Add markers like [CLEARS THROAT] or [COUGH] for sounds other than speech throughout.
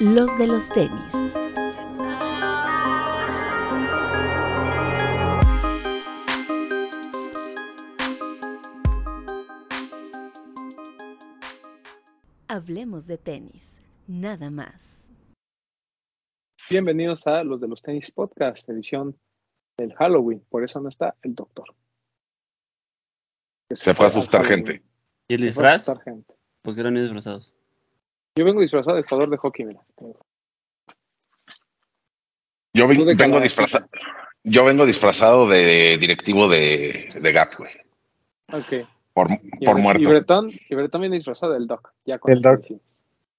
los de los tenis. Hablemos de tenis, nada más. Bienvenidos a los de los tenis podcast, edición del Halloween. Por eso no está el doctor. Se fue a asustar gente. ¿Y el Se fue a disfraz? asustar gente. ¿Por qué eran disfrazados? Yo vengo disfrazado de jugador de hockey, mira. Yo de vengo calabacita. disfrazado. Yo vengo disfrazado de directivo de, de Gap, güey. Ok. Por, Y por muerto. Y Bretón, y Bretón viene disfrazado del Doc. Ya con esto Doc.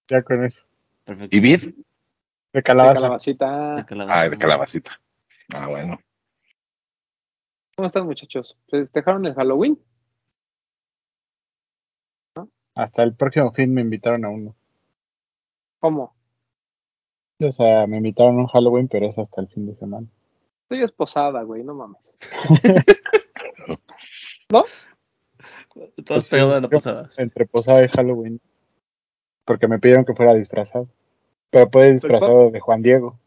Ya con eso. Perfecto. ¿Y Vid? De De calabaza. calabacita. De calabaza. Ah, de calabacita. Ah, bueno. ¿Cómo están, muchachos? ¿Festejaron el Halloween? Hasta el próximo fin me invitaron a uno. ¿Cómo? O sea, me invitaron a un Halloween, pero es hasta el fin de semana. Estoy esposada, güey, no mames. [LAUGHS] Pues sí, de la yo- pasada. Entre posada y Halloween. Porque me pidieron que fuera disfrazado. Pero puede disfrazado de Juan Diego.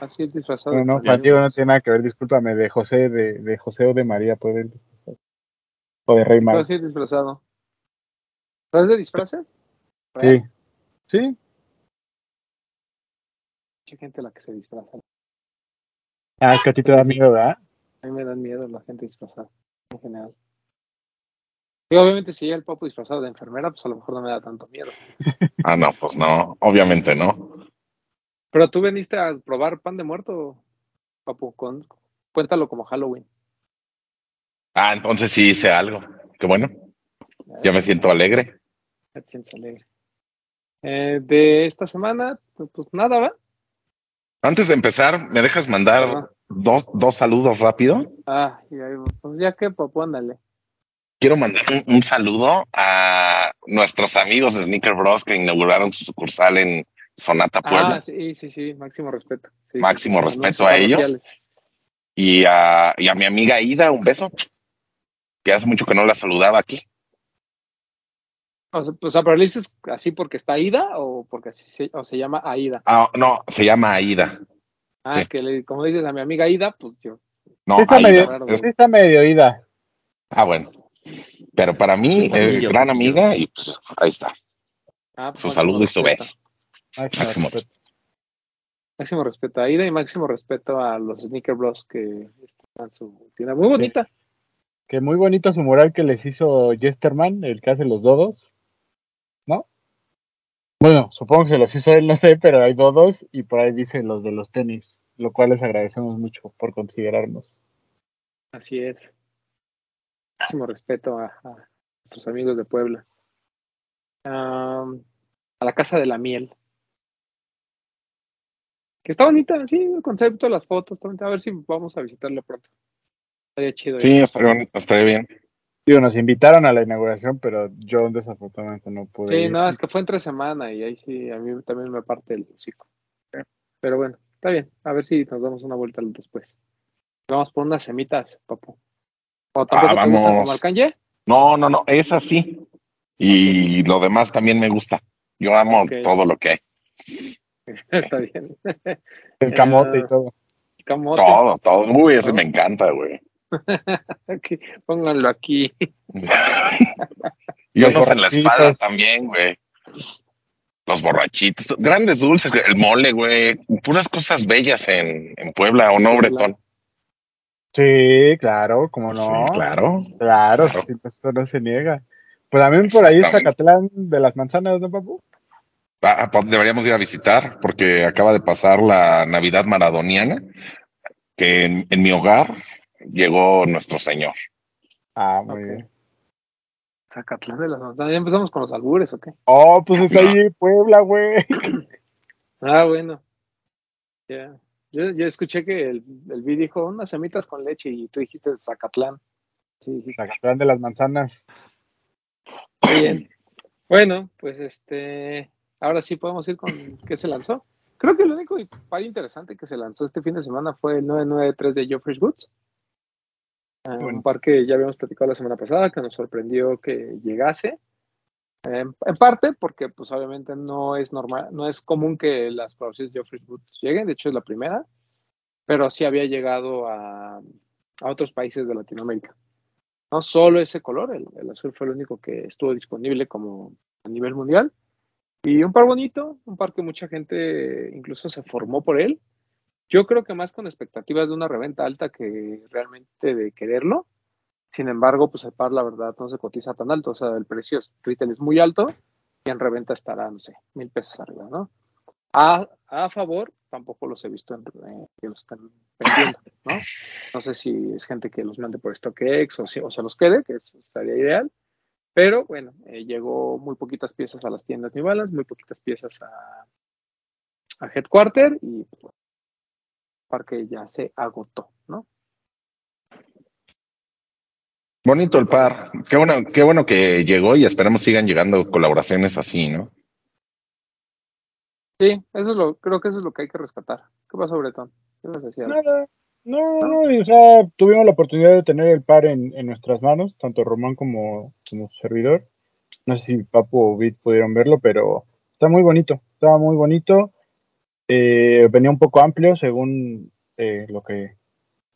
Así es disfrazado. No, no, Juan Diego no tiene nada que ver, discúlpame, de José, de, de José o de María puede ir disfrazado. O de Rey Mago. decir disfrazado. ¿Estás de disfraces? Sí. Sí. Mucha gente la que se disfraza. Ah, es que a ti te da miedo, ¿verdad? A mí me dan miedo la gente disfrazada, en general. Y obviamente si llega el papo disfrazado de enfermera, pues a lo mejor no me da tanto miedo. [LAUGHS] Ah, no, pues no. Obviamente no. Pero tú veniste a probar pan de muerto, papu, con, cuéntalo como Halloween. Ah, entonces sí hice algo. Qué bueno. Ya me siento alegre. Ya te sientes alegre. Eh, de esta semana, pues, pues nada, ¿va? Antes de empezar, ¿me dejas mandar Ajá. dos, dos saludos rápido? Ah, pues ya que, papu, ándale. Quiero mandar un, un saludo a nuestros amigos de Sneaker Bros que inauguraron su sucursal en Sonata Puebla. Ah, sí, sí, sí, máximo respeto. Sí, Máximo sí, respeto a ellos. Y a, y a mi amiga Ida, un beso. Que hace mucho que no la saludaba aquí. O sea, pues, pero le dices así porque está Aida o porque así se, o se llama Aida. Ah, no, se llama Aida. Ah, Sí. que le, como dices a mi amiga Aida, pues yo. No, Sí está, Aida. medio, Es- sí está medio ida. ah, bueno. Pero para mí, poquillo, gran amiga y pues ahí está. Ah, pues, Su saludo y su beso. Máximo Máximo respeto. Máximo respeto a Aida y máximo respeto a los Sneaker Bros que están su tienda muy bonita. Que muy bonito su mural que les hizo Jesterman, el que hace los dodos. ¿No? Bueno, supongo que se los hizo él, no sé, pero hay dodos y por ahí dice los de los tenis, lo cual les agradecemos mucho por considerarnos. Así es. Máximo respeto a, a nuestros amigos de Puebla. Am, a la Casa de la Miel. Que está bonita, sí, el concepto, las fotos, a ver si vamos a visitarla pronto. Estaría chido. Sí, estaría, estaría bien. Digo, nos invitaron a la inauguración, pero yo desafortunadamente no pude Sí, ir. no, es que fue entre semana y ahí sí, a mí también me parte el hocico. Pero bueno, está bien. A ver si nos damos una vuelta después. Vamos por unas semitas, papu. ¿O tampoco Ah, te gusta vamos. como Arcanje? No, no, no, es así. Y lo demás también me gusta. Yo amo todo lo que hay. [LAUGHS] está bien. El camote Eh, y todo. Camote. Todo, todo. Uy, ese Todo. me encanta, güey. [LAUGHS] Aquí, pónganlo aquí. [LAUGHS] Y Los unos en la borrachitos. también, güey. Los borrachitos. Grandes dulces, el mole, güey. Puras cosas bellas en, en Puebla, ¿o no. Bretón? Sí, claro, como no. Sí, claro. Claro, Claro. sí, pues, eso no se niega. Pues también por ahí. Zacatlán de las manzanas, ¿no, papu? Ah, pues deberíamos ir a visitar porque acaba de pasar la Navidad maradoniana, que en, en mi hogar llegó nuestro Señor. Ah, muy bien. Zacatlán de las manzanas. ¿Ya empezamos con los albures o qué? Oh, pues está ahí en Puebla, güey. [COUGHS] Ah, bueno. Ya. Yo, yo escuché que el, el vi dijo unas semitas con leche y tú dijiste Zacatlán. Sí, dijiste, Zacatlán de las manzanas. Muy bien. Bueno, pues este, ahora sí podemos ir con qué se lanzó. Creo que lo único par interesante que se lanzó este fin de semana fue el 993 de Geoffrey Woods. Ah, Bueno. Un par que ya habíamos platicado la semana pasada, que nos sorprendió que llegase. En, en parte porque, pues obviamente no es normal, no es común que las colaboraciones de Geoffrey Boots lleguen, de hecho es la primera, pero sí había llegado a, a otros países de Latinoamérica. No solo ese color, el, el azul fue el único que estuvo disponible como a nivel mundial. Y un par bonito, un par que mucha gente incluso se formó por él. Yo creo que más con expectativas de una reventa alta que realmente de quererlo. Sin embargo, pues el par, la verdad, no se cotiza tan alto. O sea, el precio es, retail es muy alto y en reventa estará, no sé, mil pesos arriba, ¿no? A, a favor, tampoco los he visto en, eh, que los están vendiendo, ¿no? No sé si es gente que los mande por StockX o, si, o se los quede, que eso estaría ideal. Pero bueno, eh, llegó muy poquitas piezas a las tiendas New Balance, muy poquitas piezas a, a Headquarter y pues, parque ya se agotó, ¿no? Bonito el par. Qué bueno, qué bueno que llegó y esperamos sigan llegando colaboraciones así, ¿no? Sí, eso es lo, creo que eso es lo que hay que rescatar. ¿Qué pasó, Bretón? ¿Qué vas a decir? Nada. No, no, no, o sea, tuvimos la oportunidad de tener el par en, en nuestras manos, tanto Román como, como su servidor. No sé si Papu o Bit pudieron verlo, pero está muy bonito, está muy bonito. Eh, venía un poco amplio según eh, lo que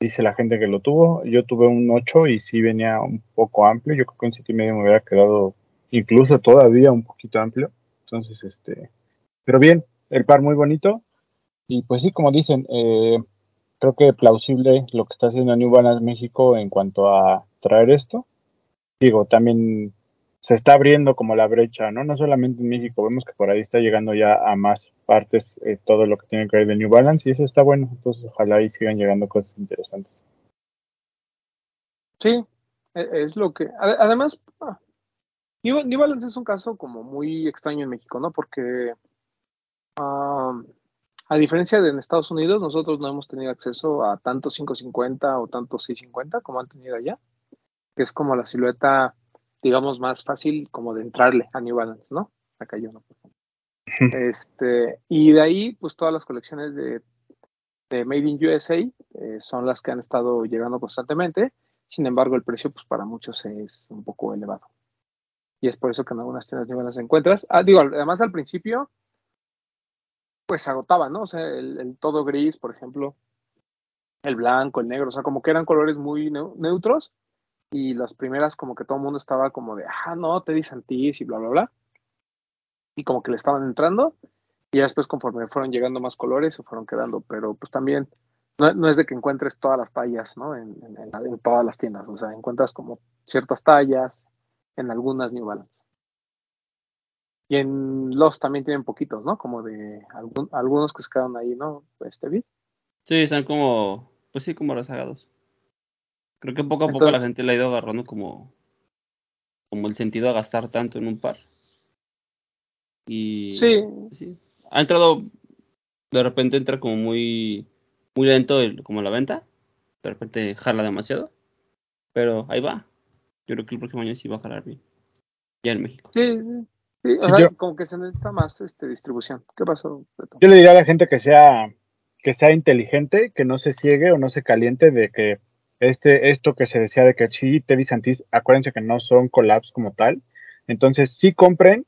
dice la gente que lo tuvo. Yo tuve un 8 y sí venía un poco amplio. Yo creo que un 7 y medio me hubiera quedado incluso todavía un poquito amplio. Entonces, este, pero bien, el par muy bonito. Y pues sí, como dicen, eh, creo que plausible lo que está haciendo New Balance México en cuanto a traer esto. Digo, también se está abriendo como la brecha, ¿no? No solamente en México, vemos que por ahí está llegando ya a más partes eh, todo lo que tiene que ver de New Balance y eso está bueno. Entonces, ojalá ahí sigan llegando cosas interesantes. Sí, e, es lo que. Además, ah, New Balance es un caso como muy extraño en México, ¿no? Porque. Um, a diferencia de en Estados Unidos, nosotros no hemos tenido acceso a tanto 550 o tanto 650 como han tenido allá, que es como la silueta, digamos, más fácil como de entrarle a New Balance, ¿no? Acá yo no. Este, y de ahí, pues todas las colecciones de, de Made in USA eh, son las que han estado llegando constantemente. Sin embargo, el precio, pues para muchos es un poco elevado. Y es por eso que en algunas tiendas New Balance encuentras. Ah, digo, además al principio, pues se agotaba, ¿no? O sea, el, el, todo gris, por ejemplo, el blanco, el negro, o sea, como que eran colores muy ne neutros y las primeras como que todo el mundo estaba como de, ah, no, Teddy Santis y bla, bla, bla. Y como que le estaban entrando y después conforme fueron llegando más colores se fueron quedando, pero pues también no, no es de que encuentres todas las tallas, ¿no? En, en, en, todas las tiendas, o sea, encuentras como ciertas tallas en algunas New Balance. Y en los también tienen poquitos, ¿no? Como de algún, algunos que se quedaron ahí, ¿no? Este bit. Sí, están como, pues sí, como rezagados. Creo que poco a Entonces, poco la gente le ha ido agarrando como, como el sentido a gastar tanto en un par. Y sí. sí. Ha entrado, de repente entra como muy, muy lento el, como la venta. De repente jala demasiado. Pero ahí va. Yo creo que el próximo año sí va a jalar bien. Ya en México. Sí, sí. Sí, o sea, yo, como que se necesita más este, distribución. ¿Qué pasó? Beto? Yo le diría a la gente que sea, que sea inteligente, que no se ciegue o no se caliente de que este, esto que se decía de que sí, Teddy Santis, acuérdense que no son collabs como tal. Entonces sí compren,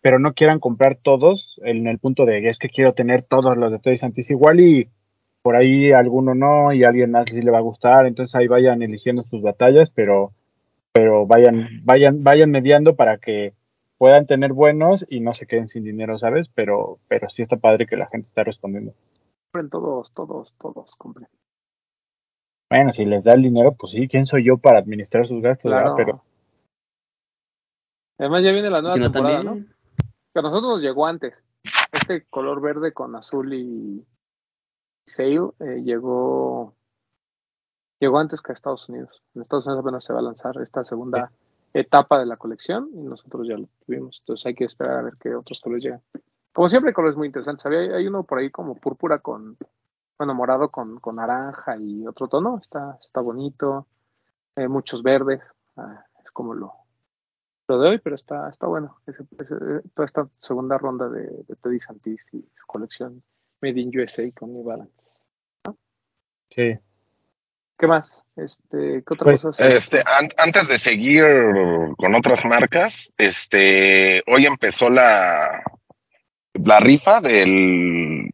pero no quieran comprar todos en el punto de es que quiero tener todos los de Teddy Santis igual y por ahí alguno no y alguien más sí le va a gustar. Entonces ahí vayan eligiendo sus batallas, pero, pero vayan, vayan, vayan mediando para que puedan tener buenos y no se queden sin dinero, ¿sabes? Pero, pero sí está padre que la gente está respondiendo. Compren todos, todos, todos, compren. Bueno, si les da el dinero, pues sí, ¿quién soy yo para administrar sus gastos? Claro. Pero... Además ya viene la nueva Si no, temporada, también. ¿no? Que a nosotros nos llegó antes. Este color verde con azul y sail eh, llegó llegó antes que a Estados Unidos. En Estados Unidos apenas se va a lanzar esta segunda sí etapa de la colección y nosotros ya lo tuvimos. Entonces hay que esperar a ver qué otros colores llegan. Como siempre, colores muy interesantes. Había, hay uno por ahí como púrpura con, bueno, morado con, con naranja y otro tono. Está, está bonito. Eh, muchos verdes. Ah, es como lo, lo de hoy, pero está, está bueno. Ese, ese, toda esta segunda ronda de, de Teddy Santis y su colección Made in USA con New Balance. ¿no? Sí. ¿Qué más? Este, ¿qué otra Pues, cosa? Este, an- antes de seguir con otras marcas, este, hoy empezó la, la rifa del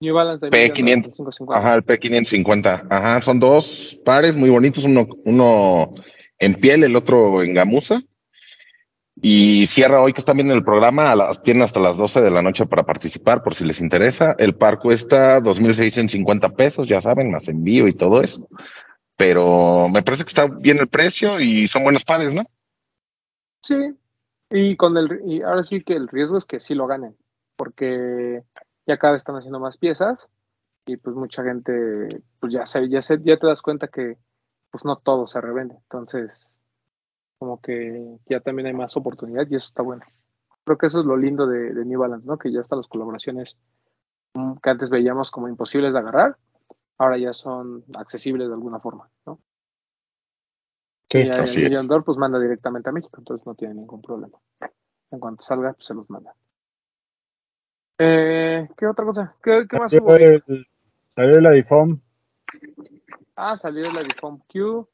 New Balance de P500. 550. Ajá, el P550. Ajá, son dos pares muy bonitos, uno, uno en piel, el otro en gamuza. Y cierra hoy que están viendo el programa, a las, tienen hasta las 12 de la noche para participar, por si les interesa. El par cuesta 2.650 pesos, ya saben, más envío y todo eso. Pero me parece que está bien el precio y son buenos pares, ¿no? Sí, y con el y ahora sí que el riesgo es que sí lo ganen, porque ya cada vez están haciendo más piezas y pues mucha gente pues ya se, ya se, ya te das cuenta que pues no todo se revende, entonces como que ya también hay más oportunidad y eso está bueno. Creo que eso es lo lindo de, de New Balance, ¿no? Que ya están las colaboraciones mm, que antes veíamos como imposibles de agarrar, ahora ya son accesibles de alguna forma, ¿no? Sí, y el Dollar pues manda directamente a México, entonces no tiene ningún problema. En cuanto salga, pues se los manda. Eh, ¿Qué otra cosa? ¿Qué, qué más Salió hubo? El, salió la iPhone. Ah, salió el iPhone Q,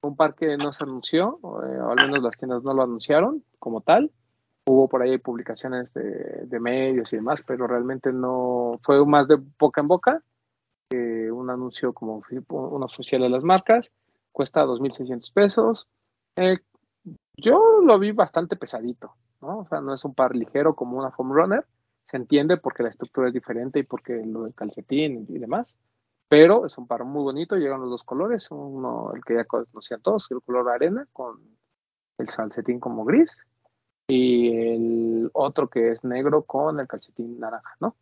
un par que no se anunció, eh, o al menos las tiendas no lo anunciaron como tal. Hubo por ahí publicaciones de, de medios y demás, pero realmente no fue más de boca en boca que un anuncio como un oficial de las marcas. Cuesta 2.600 pesos. Eh, yo lo vi bastante pesadito, ¿no? O sea, no es un par ligero como una foam runner. Se entiende porque la estructura es diferente y porque lo del calcetín y demás. Pero es un par muy bonito, llegan los dos colores, uno, el que ya conocían todos, el color arena con el calcetín como gris y el otro que es negro con el calcetín naranja, ¿no?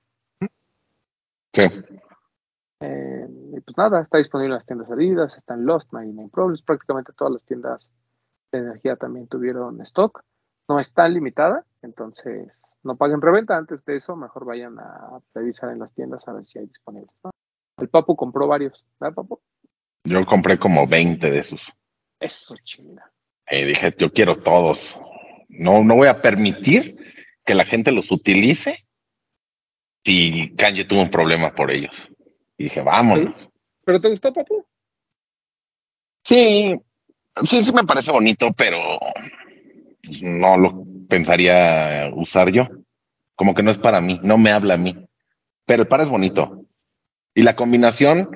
Sí. Eh, y pues nada, está disponible en las tiendas Adidas, está en Lost, 99 Problems, prácticamente todas las tiendas de energía también tuvieron stock. No es tan limitada, entonces no paguen reventa antes de eso, mejor vayan a revisar en las tiendas a ver si hay disponibles. ¿no? El Papu compró varios, ¿verdad, Papu? Yo compré como 20 de esos. Eso, chinga. Y dije, yo quiero todos. No, no voy a permitir que la gente los utilice si Kanye tuvo un problema por ellos. Y dije, vámonos. ¿Pero te gustó, Papu? Sí, sí, sí me parece bonito, pero no lo pensaría usar yo. Como que no es para mí, no me habla a mí. Pero el par es bonito. Y la combinación,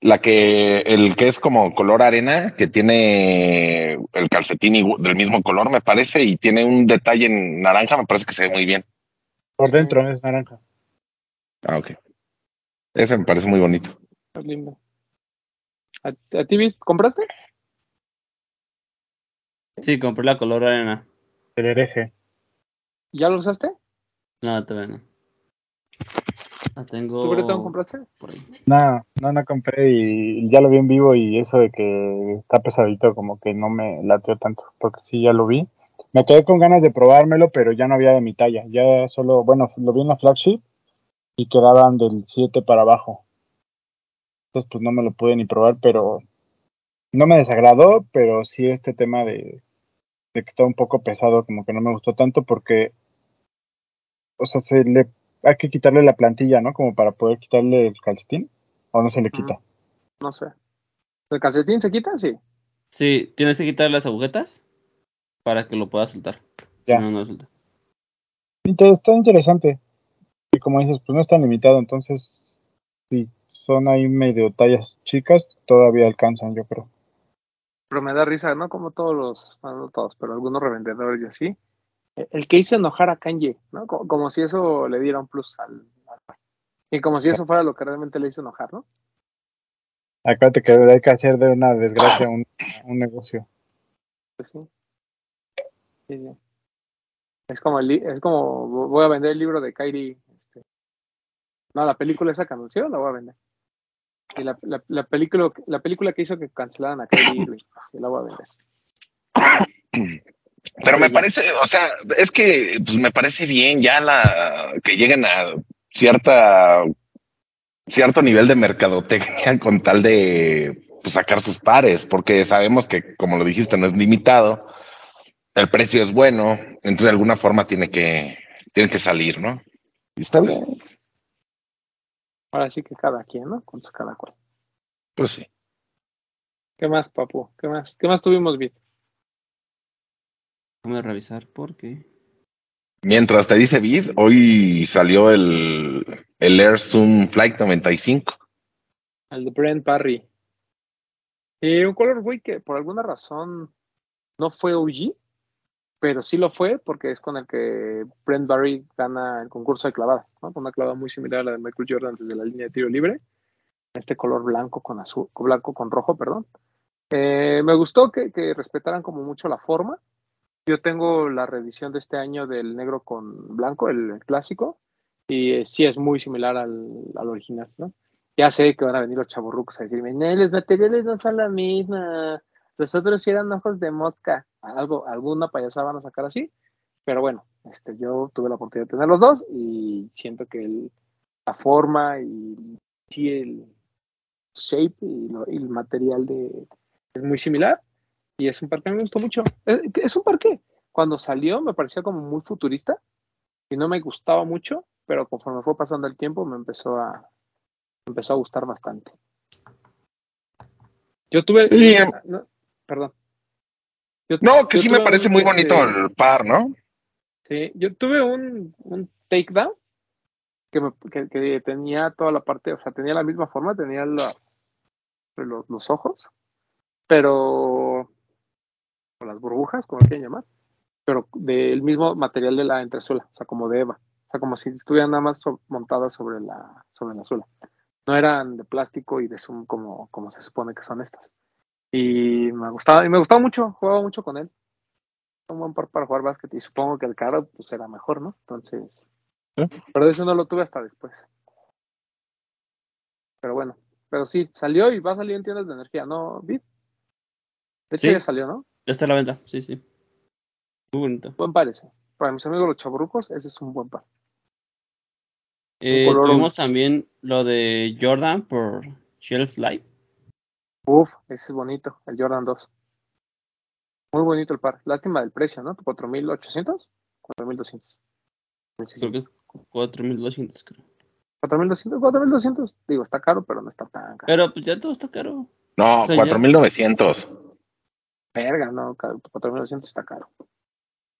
la que, el que es como color arena, que tiene el calcetín del mismo color, me parece, y tiene un detalle en naranja, me parece que se ve muy bien. Por dentro es naranja. Ah, ok. Ese me parece muy bonito. Es lindo. ¿A, a ti, compraste? Sí, compré la color arena. El hereje. ¿Ya lo usaste? No, todavía no. La tengo ¿Tú, Bretón, compraste? por ahí. No, no, no compré y ya lo vi en vivo y eso de que está pesadito como que no me latió tanto, porque sí, ya lo vi. Me quedé con ganas de probármelo, pero ya no había de mi talla. Ya solo, bueno, lo vi en la flagship y quedaban del 7 para abajo. Entonces, pues no me lo pude ni probar, pero no me desagradó, pero sí este tema de, de que está un poco pesado, como que no me gustó tanto porque, o sea, se le, hay que quitarle la plantilla, ¿no? Como para poder quitarle el calcetín, o no se le quita. No sé. ¿El calcetín se quita? Sí. Sí, tienes que quitar las agujetas para que lo puedas soltar. Ya. Si No, no suelta. Entonces está interesante. Y como dices, pues no es tan limitado, entonces si son ahí medio tallas chicas, todavía alcanzan, yo creo. Pero me da risa, ¿no? Como todos los, bueno, no todos, pero algunos revendedores y así. Eh, El que hizo enojar a Kanye, ¿no? Como, como si eso le diera un plus al, al- Y como si eso fuera lo que realmente le hizo enojar, ¿no? Acuérdate que hay que hacer de una desgracia un, un negocio. Pues sí. Sí, sí. Es como, el, es como, voy a vender el libro de Kyrie. este, no, la película esa que anunció la voy a vender. Y la, la, la película, la película que hizo que cancelaran a Kyrie Irving, la voy a vender. Pero me parece, o sea, es que pues, me parece bien ya la que lleguen a cierta cierto nivel de mercadotecnia con tal de pues, sacar sus pares, porque sabemos que, como lo dijiste, no es limitado, el precio es bueno, entonces de alguna forma tiene que tiene que salir, ¿no? Y está bien, Ahora sí que cada quien, ¿no? Con cada cual. pues sí. ¿Qué más, papu? ¿Qué más? ¿Qué más tuvimos, Bit? Déjame revisar porque. Mientras te dice Vid, hoy salió el, el Air Zoom Flight 95. El de Brent Barry. Y un color, güey, que por alguna razón no fue OG, pero sí lo fue porque es con el que Brent Barry gana el concurso de clavadas, ¿no? Con una clavada muy similar a la de Michael Jordan desde la línea de tiro libre. Este color blanco con azul, blanco con rojo, perdón. Eh, me gustó que, respetaran como mucho la forma. Yo tengo la reedición de este año del negro con blanco, el, clásico, y eh, sí es muy similar al, al original, ¿no? Ya sé que van a venir los chaburrucos a decirme, no, los materiales no son la misma, los otros sí eran ojos de mosca, algo, alguna payasada van a sacar así, pero bueno, este, yo tuve la oportunidad de tener los dos y siento que el, la forma y sí el shape y, lo- y el material de es muy similar y es un parque que me gustó mucho. Es, es un parque, cuando salió me parecía como muy futurista y no me gustaba mucho, pero conforme fue pasando el tiempo me empezó a me empezó a gustar bastante. Yo tuve Sí, em- no, perdón. Yo- No, que sí me parece muy bonito este, el par, ¿no? Sí, yo tuve un, un takedown que, me, que, que tenía toda la parte, o sea, tenía la misma forma, tenía la- los, los ojos, pero con las burbujas, como quieran llamar, pero del mismo material de la entresuela, o sea, como de Eva, o sea, como si estuvieran nada más so- montadas sobre la, sobre la suela. No eran de plástico y de zoom como, como se supone que son estas. Y me gustaba, y me gustaba mucho, jugaba mucho con él. Un buen par para jugar básquet y supongo que el caro pues era mejor, ¿no? Entonces, ¿Eh? pero de eso no lo tuve hasta después. Pero bueno, pero sí, salió y va a salir en tiendas de energía, ¿no, Bit? De hecho Sí. ya salió, ¿no? Ya está a la venta, sí, sí. Muy bonito. Buen par ese. Para mis amigos los chaburrucos, ese es un buen par. Eh, tuvimos también lo de Jordan por Shelf Life. Uf, ese es bonito, el Jordan 2. Muy bonito el par. Lástima del precio, ¿no? ¿4.800? 4.200. Creo que es 4200, creo. 4.200, 4.200. Digo, está caro, pero no está tan caro. Pero pues ya todo está caro. No, O sea, ya- 4900. Verga, no, 4.200 está caro.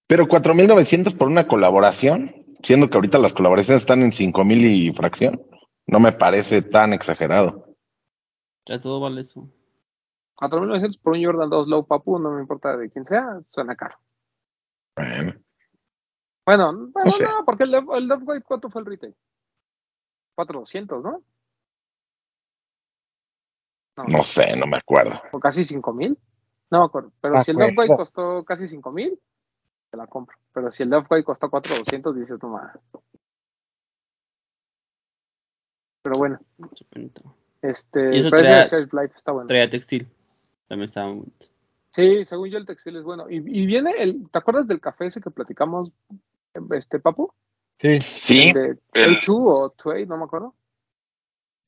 Pero 4900 por una colaboración, siendo que ahorita las colaboraciones están en 5000 y fracción, no me parece tan exagerado. Ya todo vale eso. 4.900 por un Jordan 2 Low Papu, no me importa de quién sea, suena caro. Bueno, Bueno, bueno, sé. no, porque el, Love- el Love White, ¿cuánto fue el retail? 4.200, ¿no? No, no sé, no me acuerdo. o casi 5.000. No me acuerdo. Pero Me si el Love White costó casi 5.000, te la compro. Pero si el Love White costó 4.200, dices, no mames. Pero bueno. Este, Y eso traía- Shelf Life está bueno. Traía textil. También estaba muy bonito. Sí, según yo el textil es bueno. Y, y viene el, ¿te acuerdas del café ese que platicamos, este Papu? Sí, Sí, El de el- A2 o 2 no me acuerdo.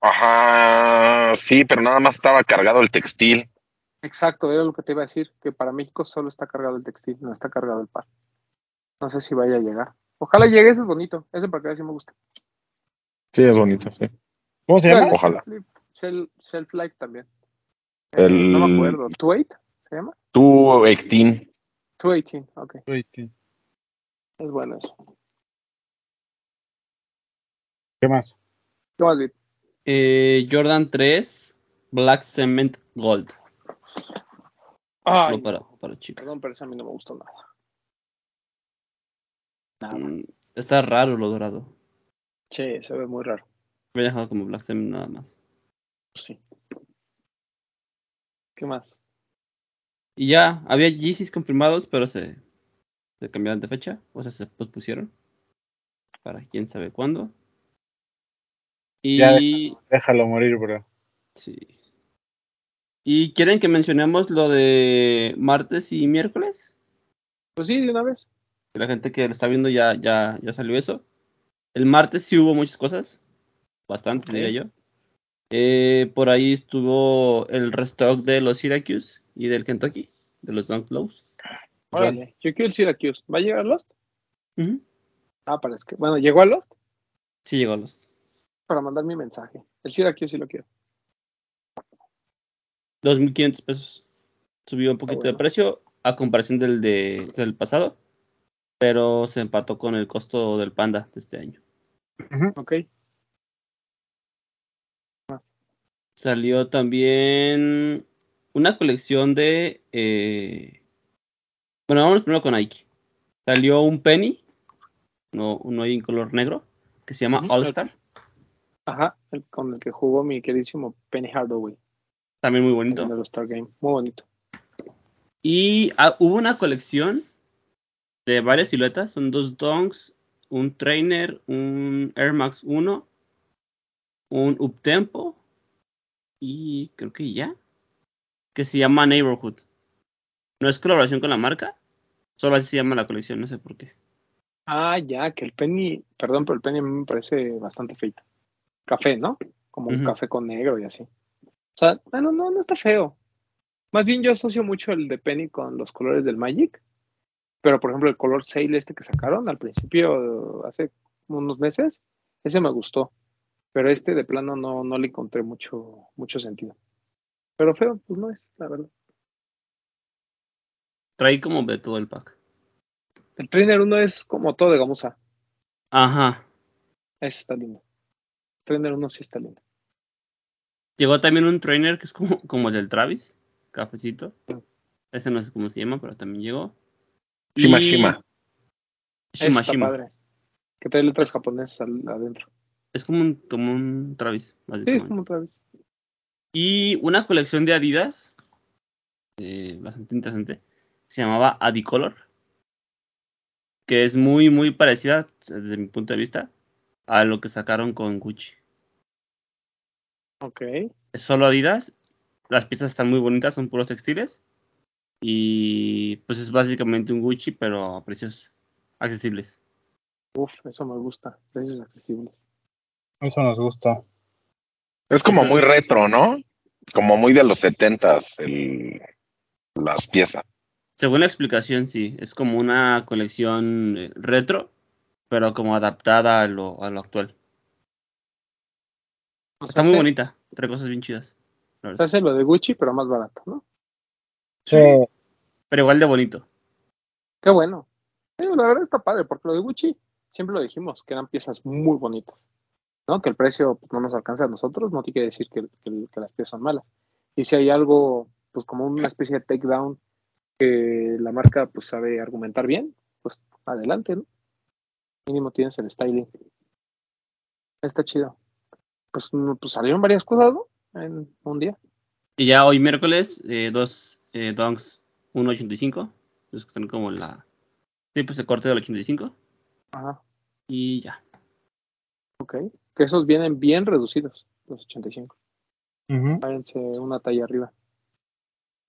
ajá, sí, pero nada más estaba cargado el textil. Exacto, era lo que te iba a decir, que para México solo está cargado el textil, no está cargado el par. No sé si vaya a llegar. Ojalá llegue, ese es bonito, ese para que sí me gusta. Sí, es bonito, sí. ¿cómo se llama? Ojalá. Shelf, Life también. Eh, El- no me acuerdo, ¿2 se llama? Ectin. 218, ok, Sí, sí. es bueno eso. ¿Qué más? ¿Qué más? Eh, Jordan 3 Black Cement Gold. Ay, Solo para, para chicos. perdón, pero ese a mí no me gustó nada. Nada. Mm, Está raro lo dorado. Che, se ve muy raro. Me he dejado como Black Cement nada más. Sí. ¿Qué más? Y ya, había Yeezys confirmados, pero se, se cambiaron de fecha. O sea, se pospusieron. Para quién sabe cuándo. Ya Y. Déjalo morir, bro. Sí. ¿Y quieren que mencionemos lo de martes y miércoles? Pues sí, de una vez. La gente que lo está viendo ya, ya, ya salió eso. El martes sí hubo muchas cosas. Bastantes, diría yo. Eh, por ahí estuvo el restock de los Syracuse y del Kentucky, de los Dunk Lows. Órale, yo quiero el Syracuse. ¿Va a llegar Lost? Ujú. Ah, parece que. Bueno, llegó a Lost Sí llegó a los. para mandar mi mensaje. El Syracuse sí lo quiero. 2.500 pesos. Subió un poquito de bueno. precio a comparación del de, del pasado, pero se empató con el costo del Panda de este año. Ok. Salió también una colección de... eh, Bueno, vamos primero con Nike. Salió un Penny, no, uno ahí en color negro, que se llama All Star. Ajá, el- con el que jugó mi queridísimo Penny Hardaway También muy bonito. el All-Star Game. Muy bonito. Y ah, hubo una colección de varias siluetas. Son dos donks, un trainer, un Air Max 1, un Uptempo y creo que ya. Que se llama Neighborhood. No es colaboración con la marca, solo así se llama la colección, no sé por qué. Ah, ya, que el Penny, perdón, pero el Penny me parece bastante feito. Café, ¿no? Como un café con negro y así. O sea, bueno, no, no está feo. Más bien yo asocio mucho el de Penny con los colores del Magic. Pero por ejemplo, el color Sail este que sacaron al principio, hace unos meses, ese me gustó. Pero este de plano no, no le encontré mucho, mucho sentido. Pero feo, pues no es, la verdad. Trae como de todo el pack. El Trainer 1 es como todo de gamuza. Ajá. Ese está lindo. Trainer 1 sí está lindo. Llegó también un trainer que es como, como el del Travis, cafecito. Sí. Ese no sé cómo se llama, pero también llegó. Shima Y- Shima. Ese Shima está Shima. padre. Que trae letras Es- japonesas adentro. Es como un, como un Travis, Sí, es como otra vez. Y una colección de Adidas, eh, bastante interesante, se llamaba Adicolor, que es muy, muy parecida, desde mi punto de vista, a lo que sacaron con Gucci. Ok. Es solo Adidas, las piezas están muy bonitas, son puros textiles, y pues es básicamente un Gucci, pero a precios accesibles. Uf, eso me gusta. Precios accesibles. Eso nos gusta. Es como muy retro, ¿no? Como muy de los setentas, el, las piezas. Según la explicación, sí, es como una colección eh, retro, pero como adaptada a lo, a lo actual. O sea, Está muy bonita, trae cosas bien chidas. Se hace lo de Gucci, pero más barato, ¿no? Sí, Pero igual de bonito. Qué bueno. Sí, la verdad está padre, porque lo de Gucci siempre lo dijimos, que eran piezas muy bonitas. ¿No? Que el precio pues, no nos alcanza a nosotros, no te quiere decir que, que- que las piezas son malas. Y si hay algo, pues como una especie de takedown que la marca pues sabe argumentar bien, pues adelante, ¿no? Mínimo tienes el styling. Está chido. Pues, pues salieron varias cosas, ¿no? En un día. Y ya hoy miércoles, eh, dos eh, donks 1.85. Los que están como la. Sí, pues el corte del 85. Ajá. Y ya. Ok. Que esos vienen bien reducidos, los 85. ujú. váyanse una talla arriba.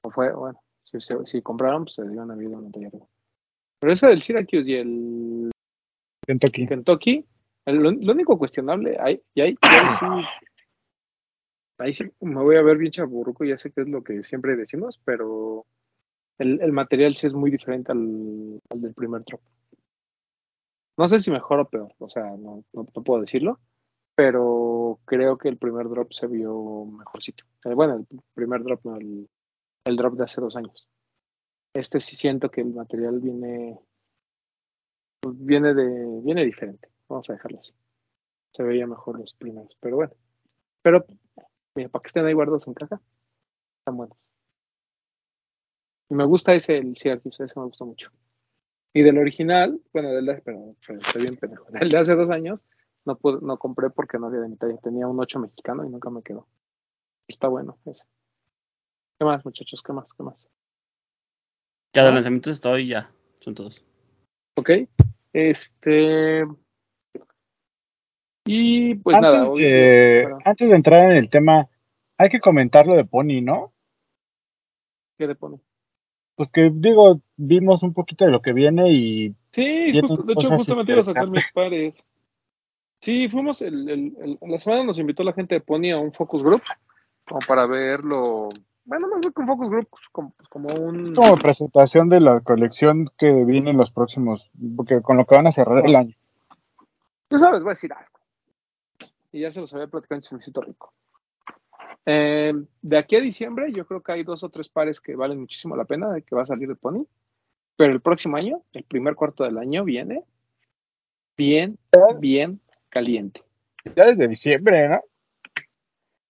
O fue, bueno, si, si, si compraron, pues se haber ido una talla arriba. Pero ese del Syracuse y el Kentucky. Kentucky, el- lo, lo único cuestionable, ahí, y ahí, y ahí sí, ahí sí me voy a ver bien chaburruco, ya sé que es lo que siempre decimos, pero el, el material sí es muy diferente al, al del primer drop. No sé si mejor o peor, o sea, no, no, no puedo decirlo, pero creo que el primer drop se vio mejorcito. Eh, bueno, el primer drop, no, el, el drop de hace dos años. Este sí siento que el material viene, pues, viene de, viene diferente. Vamos a dejarlo así. Se veía mejor los primeros, pero bueno. Pero, mira, para que estén ahí guardados en caja, están buenos. Y me gusta ese, el Syracuse, ese me gusta mucho. Y del original, bueno, del pendejo. [LAUGHS] Del de hace dos años, no pude, no compré porque no había de mi talla. Tenía un 8 mexicano y nunca me quedó. Está bueno ese. ¿Qué más, muchachos? ¿Qué más? ¿Qué más? Ya de ¿No? lanzamientos hasta hoy, ya. Son todos. Ok. Este. Y pues antes, nada, de, antes de entrar en el tema, hay que comentar lo de Pony, ¿no? ¿qué le pone? Pues que digo, vimos un poquito de lo que viene y Sí, de hecho, justamente iba a sacar mis pares. Sí, fuimos, el, el, el- la semana nos invitó la gente de Pony a un focus group, como para verlo. Bueno, más bien un focus group, pues, como, pues, como un. como presentación de la colección que viene en los próximos, porque con lo que van a cerrar el año. Tú sabes, voy a decir algo. Y ya se los había platicado en Chismecito Rico. Eh, de aquí a diciembre, yo creo que hay dos o tres pares que valen muchísimo la pena de que va a salir de Pony. Pero el próximo año, el primer cuarto del año, viene bien, bien caliente. Ya desde diciembre, ¿no?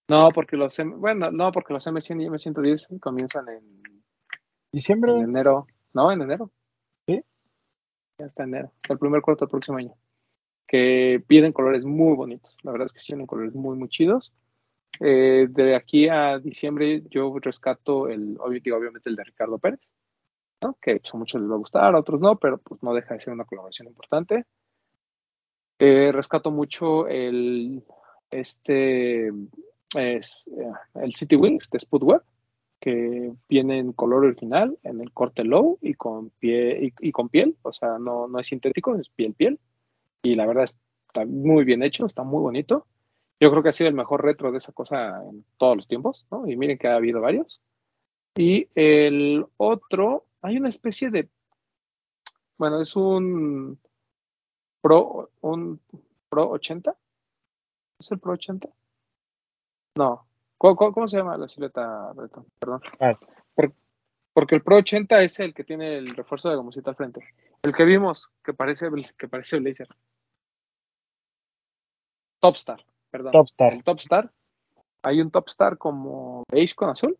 No, porque los M- bueno, no, porque los M100 y M110 comienzan en, Diciembre. en enero. No, en enero. ¿Sí? Ya está enero. El primer cuarto del próximo año. Que vienen colores muy bonitos. La verdad es que sí vienen colores muy, muy chidos. Eh, de aquí a diciembre yo rescato el, obviamente el de Ricardo Pérez, ¿no? que pues, a muchos les va a gustar, a otros no, pero pues no deja de ser una colaboración importante. Eh, rescato mucho el este es, el City Wings de Spudweb, que viene en color original, en el corte low y con pie y, y con piel, o sea, no, no es sintético, es piel piel. Y la verdad está muy bien hecho, está muy bonito. Yo creo que ha sido el mejor retro de esa cosa en todos los tiempos, ¿no? Y miren que ha habido varios. Y el otro, hay una especie de, bueno, es un Pro, un Pro 80. ¿Es el Pro 80? No. ¿Cómo, cómo- cómo se llama la silueta, Breton? Perdón. Ah. Por- porque el Pro 80 es el que tiene el refuerzo de gomosita al frente. El que vimos, que parece, que parece Blazer. Topstar, perdón. Topstar. El Topstar. Hay un Topstar como beige con azul.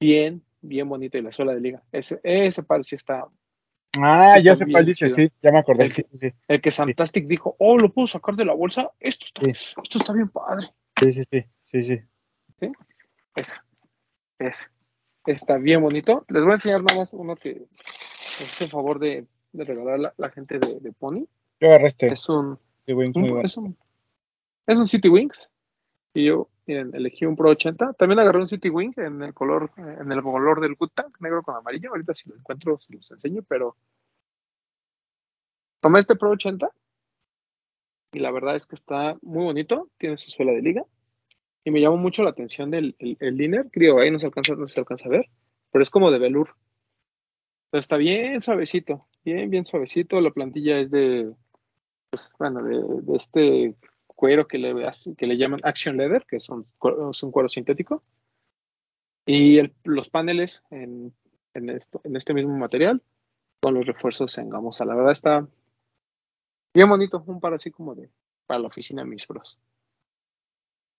Bien, bien bonito. Y la suela de liga. Ese, ese par sí está. Ah, Sí, ya sé cuál dice, sí, ya me acordé. El Sí, que- sí, El que Fantastic dijo, oh, lo puedo sacar de la bolsa. Esto está, Sí. esto está bien padre. sí, sí, sí, sí, sí. Eso. Eso. Está bien bonito. Les voy a enseñar nada más uno que es el favor de, de regalar la, la gente de, de Pony. Yo agarré este. Es un, de Wings, un- muy bueno. es un es un City Wings. Y yo elegí un Pro 80. También agarré un City Wing en el color, en el color del Good Tank, negro con amarillo. Ahorita si lo encuentro se los enseño, pero tomé este Pro 80 y la verdad es que está muy bonito. Tiene su suela de liga. Y me llamó mucho la atención el, el, el liner. Creo, ahí no se alcanza, no se alcanza a ver, pero es como de velour. Pero está bien suavecito, bien, bien suavecito. La plantilla es de, pues, bueno, de, de este cuero que le, que le llaman Action Leather, que es un, cuero- es un cuero sintético. Y el- los paneles en, en, esto, en este mismo material, con los refuerzos en gamuza. La verdad está bien bonito, un par así como de para la oficina mis bros.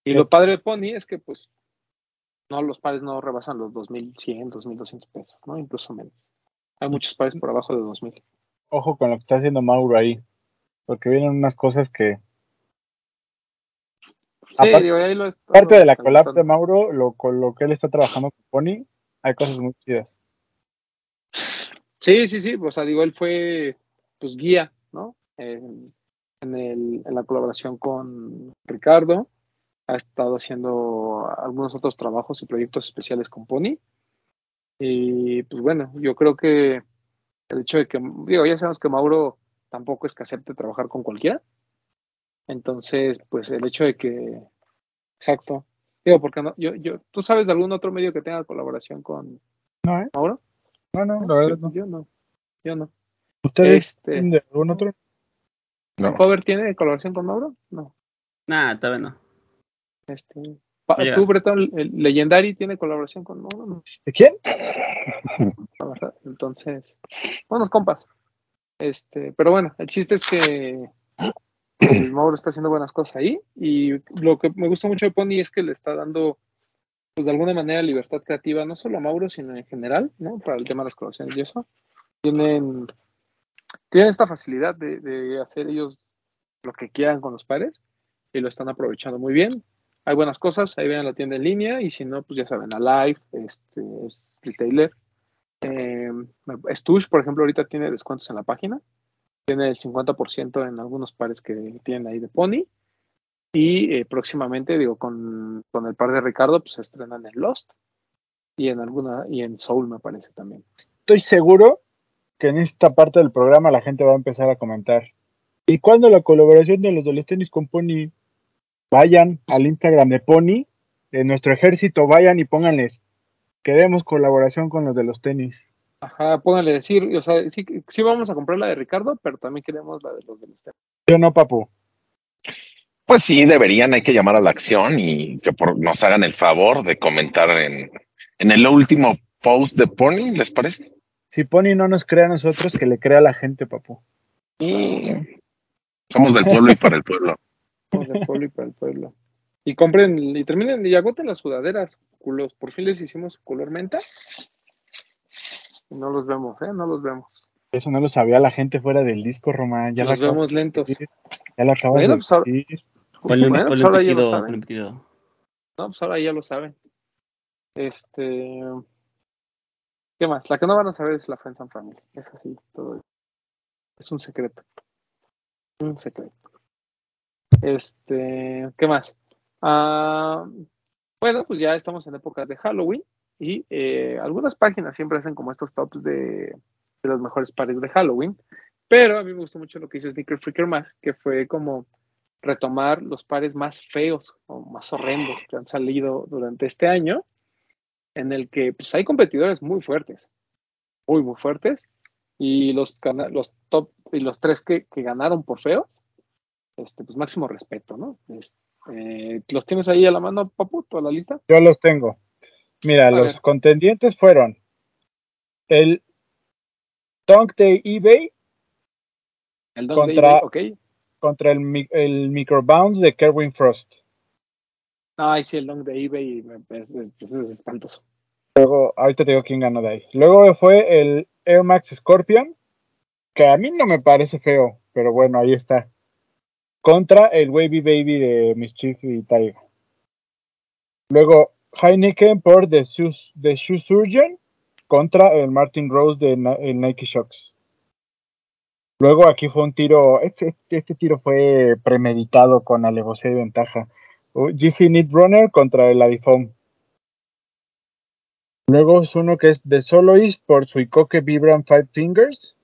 Y lo padre de Pony es que, pues, no, los pares no rebasan los 2100, 2200 pesos, ¿no? Incluso menos. Hay muchos pares por abajo de 2000. Ojo con lo que está haciendo Mauro ahí. Porque vienen unas cosas que, Sí, Aparte- digo, ahí lo he estado aparte de la collab de Mauro, lo, con lo que él está trabajando con Pony, hay cosas muy chidas. Sí, sí, sí, o sea, digo, él fue, pues, guía, ¿no? En, en el, en la colaboración con Ricardo, ha estado haciendo algunos otros trabajos y proyectos especiales con Pony. Y, pues, bueno, yo creo que el hecho de que, digo, ya sabemos que Mauro tampoco es que acepte trabajar con cualquiera. Entonces, pues, el hecho de que, exacto, digo, porque no, yo, yo, ¿tú sabes de algún otro medio que tenga colaboración con No, ¿eh? Mauro? No, no, la verdad yo, no. yo no, yo no. ¿Ustedes Este- de algún otro? No. ¿Cover tiene colaboración con Mauro? No. Nah, todavía no. Este, pa- Llega. ¿Tú, Bretón, el Legendary tiene colaboración con Mauro? No, ¿De quién? [LAUGHS] la verdad. Entonces, buenos compas. Este, pero bueno, el chiste es que Mauro está haciendo buenas cosas ahí y lo que me gusta mucho de Pony es que le está dando, pues de alguna manera, libertad creativa, no solo a Mauro, sino en general, ¿no? Para el tema de las colaboraciones y eso. Tienen, tienen esta facilidad de, de hacer ellos lo que quieran con los pares y lo están aprovechando muy bien. Hay buenas cosas, ahí vean la tienda en línea y si no, pues ya saben, a Live, este, es retailer. Eh, Stush, por ejemplo, ahorita tiene descuentos en la página. Tiene el 50% en algunos pares que tienen ahí de Pony. Y eh, próximamente, digo, con, con el par de Ricardo, pues se estrenan en Lost y en alguna, y en Soul me parece también. Estoy seguro que en esta parte del programa la gente va a empezar a comentar. ¿Y cuándo la colaboración de los de los tenis con Pony? Vayan al Instagram de Pony, de nuestro ejército, vayan y pónganles. Queremos colaboración con los de los tenis. Ajá, pónganle decir, o sea, sí, sí vamos a comprar la de Ricardo, pero también queremos la de los de los tenis. Yo no, papu. Pues sí, deberían, hay que llamar a la acción y que por- nos hagan el favor de comentar en, en el último post de Pony, ¿les parece? Si Pony no nos crea a nosotros, que le crea a la gente, papu. Y somos del pueblo y para el pueblo. [LAUGHS] Vamos del pueblo y para el pueblo. Y compren, y terminen, y agoten las sudaderas, culos. Por fin les hicimos color menta. Y no los vemos, ¿eh? No los vemos. Eso no lo sabía la gente fuera del disco, Román. Ya los lo acabas vemos lentos. Ya lo acabas Bueno, de pues decir. Ponle, Bueno, ponle pues un ahora ya lo pitido, un. No, pues ahora ya lo saben. Este. ¿Qué más? La que no van a saber es la Friends and Family. Es así, todo. Es un secreto. Un secreto. Este. ¿Qué más? Ah, bueno, pues ya estamos en épocas de Halloween. Y eh, algunas páginas siempre hacen como estos tops de, de los mejores pares de Halloween. Pero a mí me gustó mucho lo que hizo Sneaker Freaker Mag, que fue como retomar los pares más feos o más horrendos que han salido durante este año, en el que pues, hay competidores muy fuertes, muy, muy fuertes, y los, los top y los tres que, que ganaron por feos, este, pues máximo respeto, ¿no? Eh, ¿Los tienes ahí a la mano, Papu, toda la lista? Yo los tengo. Mira, A los ver. contendientes fueron el Dunk de eBay El Contra- ok. contra el, el Microbounce de Kerwin Frost. Ay, sí, el Don de eBay es, es- es espantoso. Luego, ahorita te digo quién ganó de ahí. Luego fue el Air Max Scorpion, que a mí no me parece feo, pero bueno, ahí está. Contra el Wavy Baby de Mischief y Taiga. Luego, Heineken por The Shoe, The Shoe Surgeon contra el Martin Rose de el Nike Shocks. Luego aquí fue un tiro, este, este, este tiro fue premeditado con alevosía y ventaja. Uh, GC Need Runner contra el Adifoam. Luego es uno que es The Soloist por Suikoke Vibram Five Fingers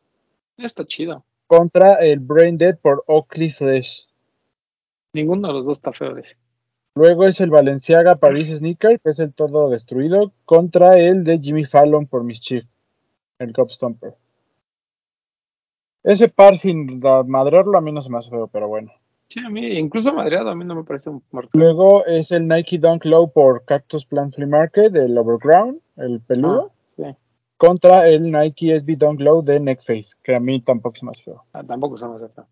Está chido. contra el Brain Dead por Oakley Fresh. Ninguno de los dos está feo de ese. Luego es el Balenciaga Paris Sneaker, que es el todo destruido, contra el de Jimmy Fallon por Mischief, el Cop Stomper. Ese par sin madrearlo a mí no se me hace feo, pero bueno. Sí, a mí, incluso madreado, a mí no me parece un muerto. Luego es el Nike Dunk Low por Cactus Plant Flea Market, el Overground, el peludo, Ah, sí. contra el Nike SB Dunk Low de Neckface, que a mí tampoco se me hace feo. Ah, tampoco se me hace feo.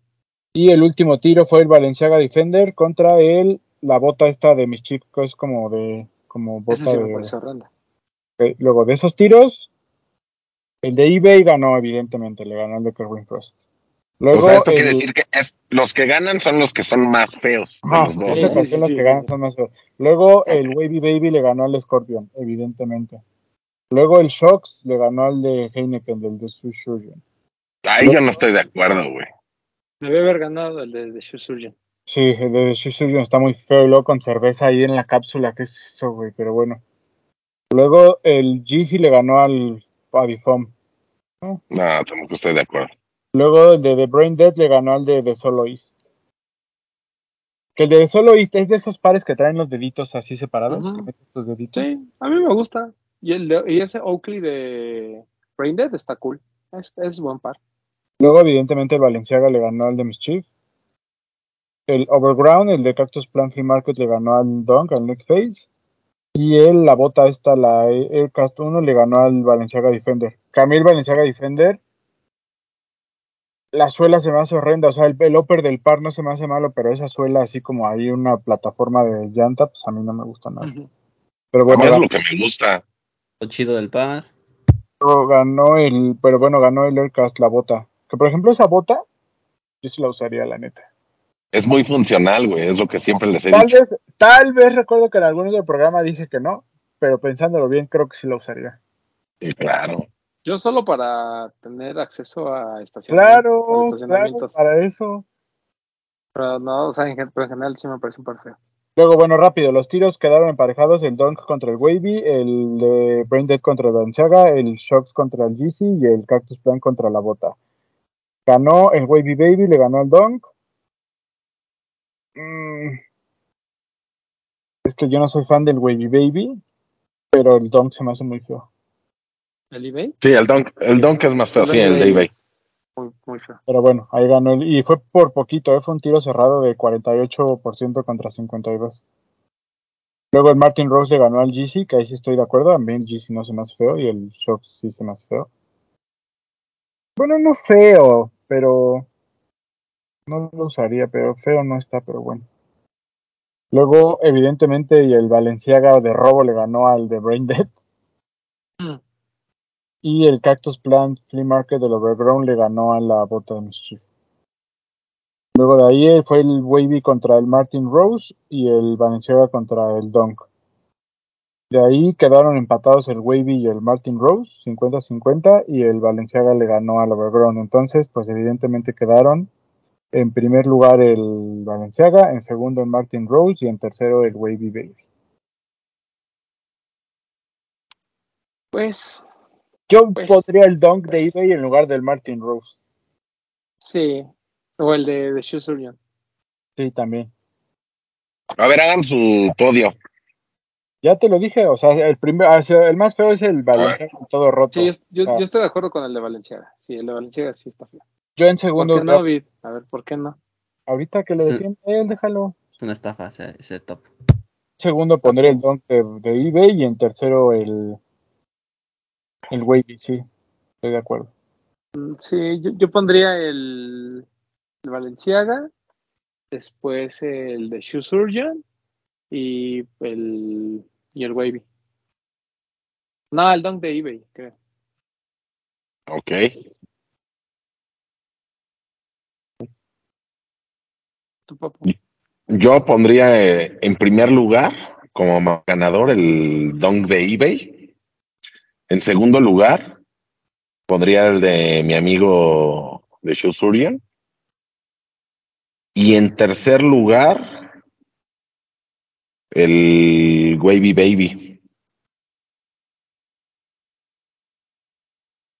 Y el último tiro fue el Balenciaga Defender contra el la bota esta de Mischief, que es como de como bota de. Ok, Luego de esos tiros, el de eBay ganó, evidentemente, le ganó el de Kerwin Frost. Luego, o sea, esto quiere decir que es, los que ganan son los que son más feos de Ajá, los Sí, sí, sí, que ganan son más feos. Luego el Wavy Baby le ganó al Scorpion, evidentemente. Luego el Shocks le ganó al de Heineken, del de Sue Surgeon. Ahí yo no estoy de acuerdo, güey. Debe haber ganado el de, de Surgeon. Sí, el de Sue Surgeon está muy feo, y luego con cerveza ahí en la cápsula, ¿qué es eso, güey? Pero bueno. Luego el GC le ganó al Adifoam. No, tampoco estoy de acuerdo. Luego el de The Brain Dead le ganó al de The Solo East. Que el de The Solo East es de esos pares que traen los deditos así separados. Deditos. Sí, a mí me gusta. Y, el de- y ese Oakley de Brain Dead está cool. Es, es buen par. Luego, evidentemente, el Valenciaga le ganó al de Mischief. El Overground, el de Cactus Plant Flea Market, le ganó al Dunk, al Nick Face. Y el, la bota esta, la Aircast 1, le ganó al Valenciaga Defender. Camil Valenciaga Defender. La suela se me hace horrenda, o sea, el, el upper del par no se me hace malo, pero esa suela así como hay una plataforma de llanta, pues a mí no me gusta nada. Ujú. Pero A bueno, es ganó, lo que me gusta. Lo chido del par. ganó el, pero bueno, ganó el Aircast, la bota. Que por ejemplo esa bota, yo sí la usaría, la neta. Es muy funcional, güey. Es lo que siempre les he Tal dicho. vez, tal vez recuerdo que en algunos del programa dije que no, pero pensándolo bien creo que sí la usaría. Y claro. Yo solo para tener acceso a estacionamientos. Claro, a claro, estacionamientos. para eso. Pero no, o sea, en, pero en general sí me parece un par feo. Luego, bueno, rápido, los tiros quedaron emparejados, el Dunk contra el Wavy, el de Brain Dead contra el Balenciaga, el Shocks contra el GC y el Cactus Plant contra la Bota. Ganó el Wavy Baby, le ganó al Dunk. Mm. Es que yo no soy fan del Wavy Baby, pero el Dunk se me hace muy feo. ¿El eBay? Sí, el Dunk, el Dunk es más feo, sí, el de eBay. muy, muy feo. Pero bueno, ahí ganó. el- y fue por poquito, ¿eh? fue un tiro cerrado de 48% contra 52%. Luego el Martin Rose le ganó al GC, que ahí sí estoy de acuerdo. A mí el GC no se me hace feo y el Shox sí se me hace feo. Bueno, no feo, pero no lo usaría, pero feo no está, pero bueno. Luego, evidentemente, y el Valenciaga de robo le ganó al de Brain Dead. Mm. Y el Cactus Plant Flea Market del Overground le ganó a la bota de Mischief. Luego de ahí eh, fue el Wavy contra el Martin Rose y el Valenciaga contra el Dunk. De ahí quedaron empatados el Wavy y el Martin Rose, 50-50, y el Valenciaga le ganó al Overground. Entonces, pues evidentemente quedaron en primer lugar el Valenciaga, en segundo el Martin Rose y en tercero el Wavy Baby. Pues Yo Pues, pondría el Dunk de pues. eBay en lugar del Martin Rose. sí. O el de, de Shoe Surgeon. Sí, también. A ver, hagan su podio. Ya te lo dije, o sea, el primer, ah, el más feo es el Valenciaga con todo roto. Sí, yo, yo, Ah. yo estoy de acuerdo con el de Valenciaga. Sí, el de Valenciaga sí está feo. Yo en ¿Por segundo qué no, lugar, Vid? A ver, ¿por qué no? ahorita que lo Sí. defiende él, déjalo. Es una estafa ese, ese top. Segundo pondré el Dunk de, de eBay y en tercero el el Wavy, sí, estoy de acuerdo. Mm, Sí, yo, yo pondría el, el Valenciaga, después el de Shoe Surgeon y el, y el Wavy. No, el Dunk de eBay, creo. Ok. Tu papu. Yo pondría eh, en primer lugar como ganador el Dunk de eBay. En segundo lugar pondría el de mi amigo de Shusurian. Y en tercer lugar el Wavy Baby.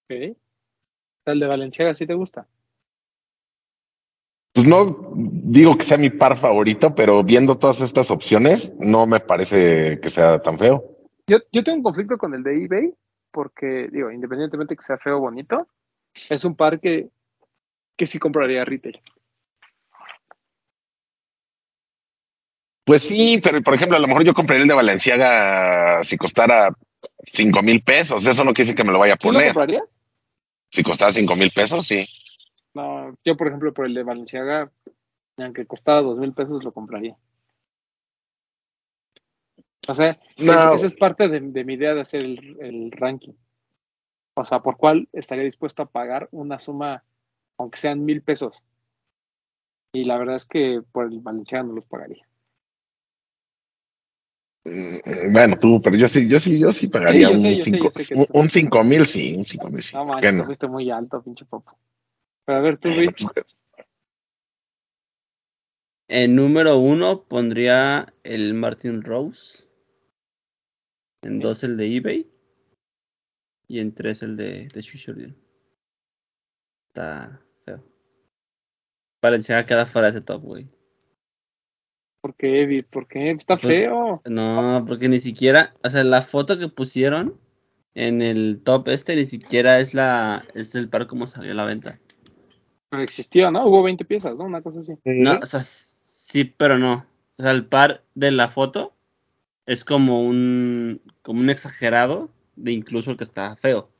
Ok. ¿El de Valenciaga sí te gusta? Pues no digo que sea mi par favorito, pero viendo todas estas opciones, no me parece que sea tan feo. Yo, yo tengo un conflicto con el de eBay porque, digo, independientemente que sea feo o bonito, es un par que, que sí compraría retail. Pues sí, pero por ejemplo, a lo mejor yo compraría el de Valenciaga si costara cinco mil pesos. Eso no quiere decir que me lo vaya a ¿Sí lo poner. comprarías? Si costara cinco mil pesos, sí. No, yo, por ejemplo, por el de Valenciaga, aunque costara dos mil pesos, lo compraría. O sea, No. esa es parte de, de mi idea de hacer el, el ranking. O sea, por cuál estaría dispuesto a pagar una suma, aunque sean mil pesos. Y la verdad es que por el Valenciaga no los pagaría. Mm, Bueno, tú, pero yo sí, yo sí, yo sí pagaría Sí, yo un sé, yo sé, cinco, yo sé un, cinco mil, sí, un cinco mil, sí. No ¿por manches, qué te no? fuiste muy alto, pinche popo. Pero a ver, tú, Vic, pues, En número uno pondría el Martin Rose. En dos el de eBay. Y en tres el de, de. Está feo. Valenciaga queda fuera de ese top, güey. ¿por qué, Vic? ¿Por qué? Está Porque- feo. No, porque ni siquiera, o sea, la foto que pusieron en el top este ni siquiera es la es el par como salió a la venta. Pero existió, ¿no? Hubo 20 piezas, ¿no? Una cosa así. Sí. No, o sea, sí, pero no. O sea, el par de la foto es como un como un exagerado de incluso el que está feo.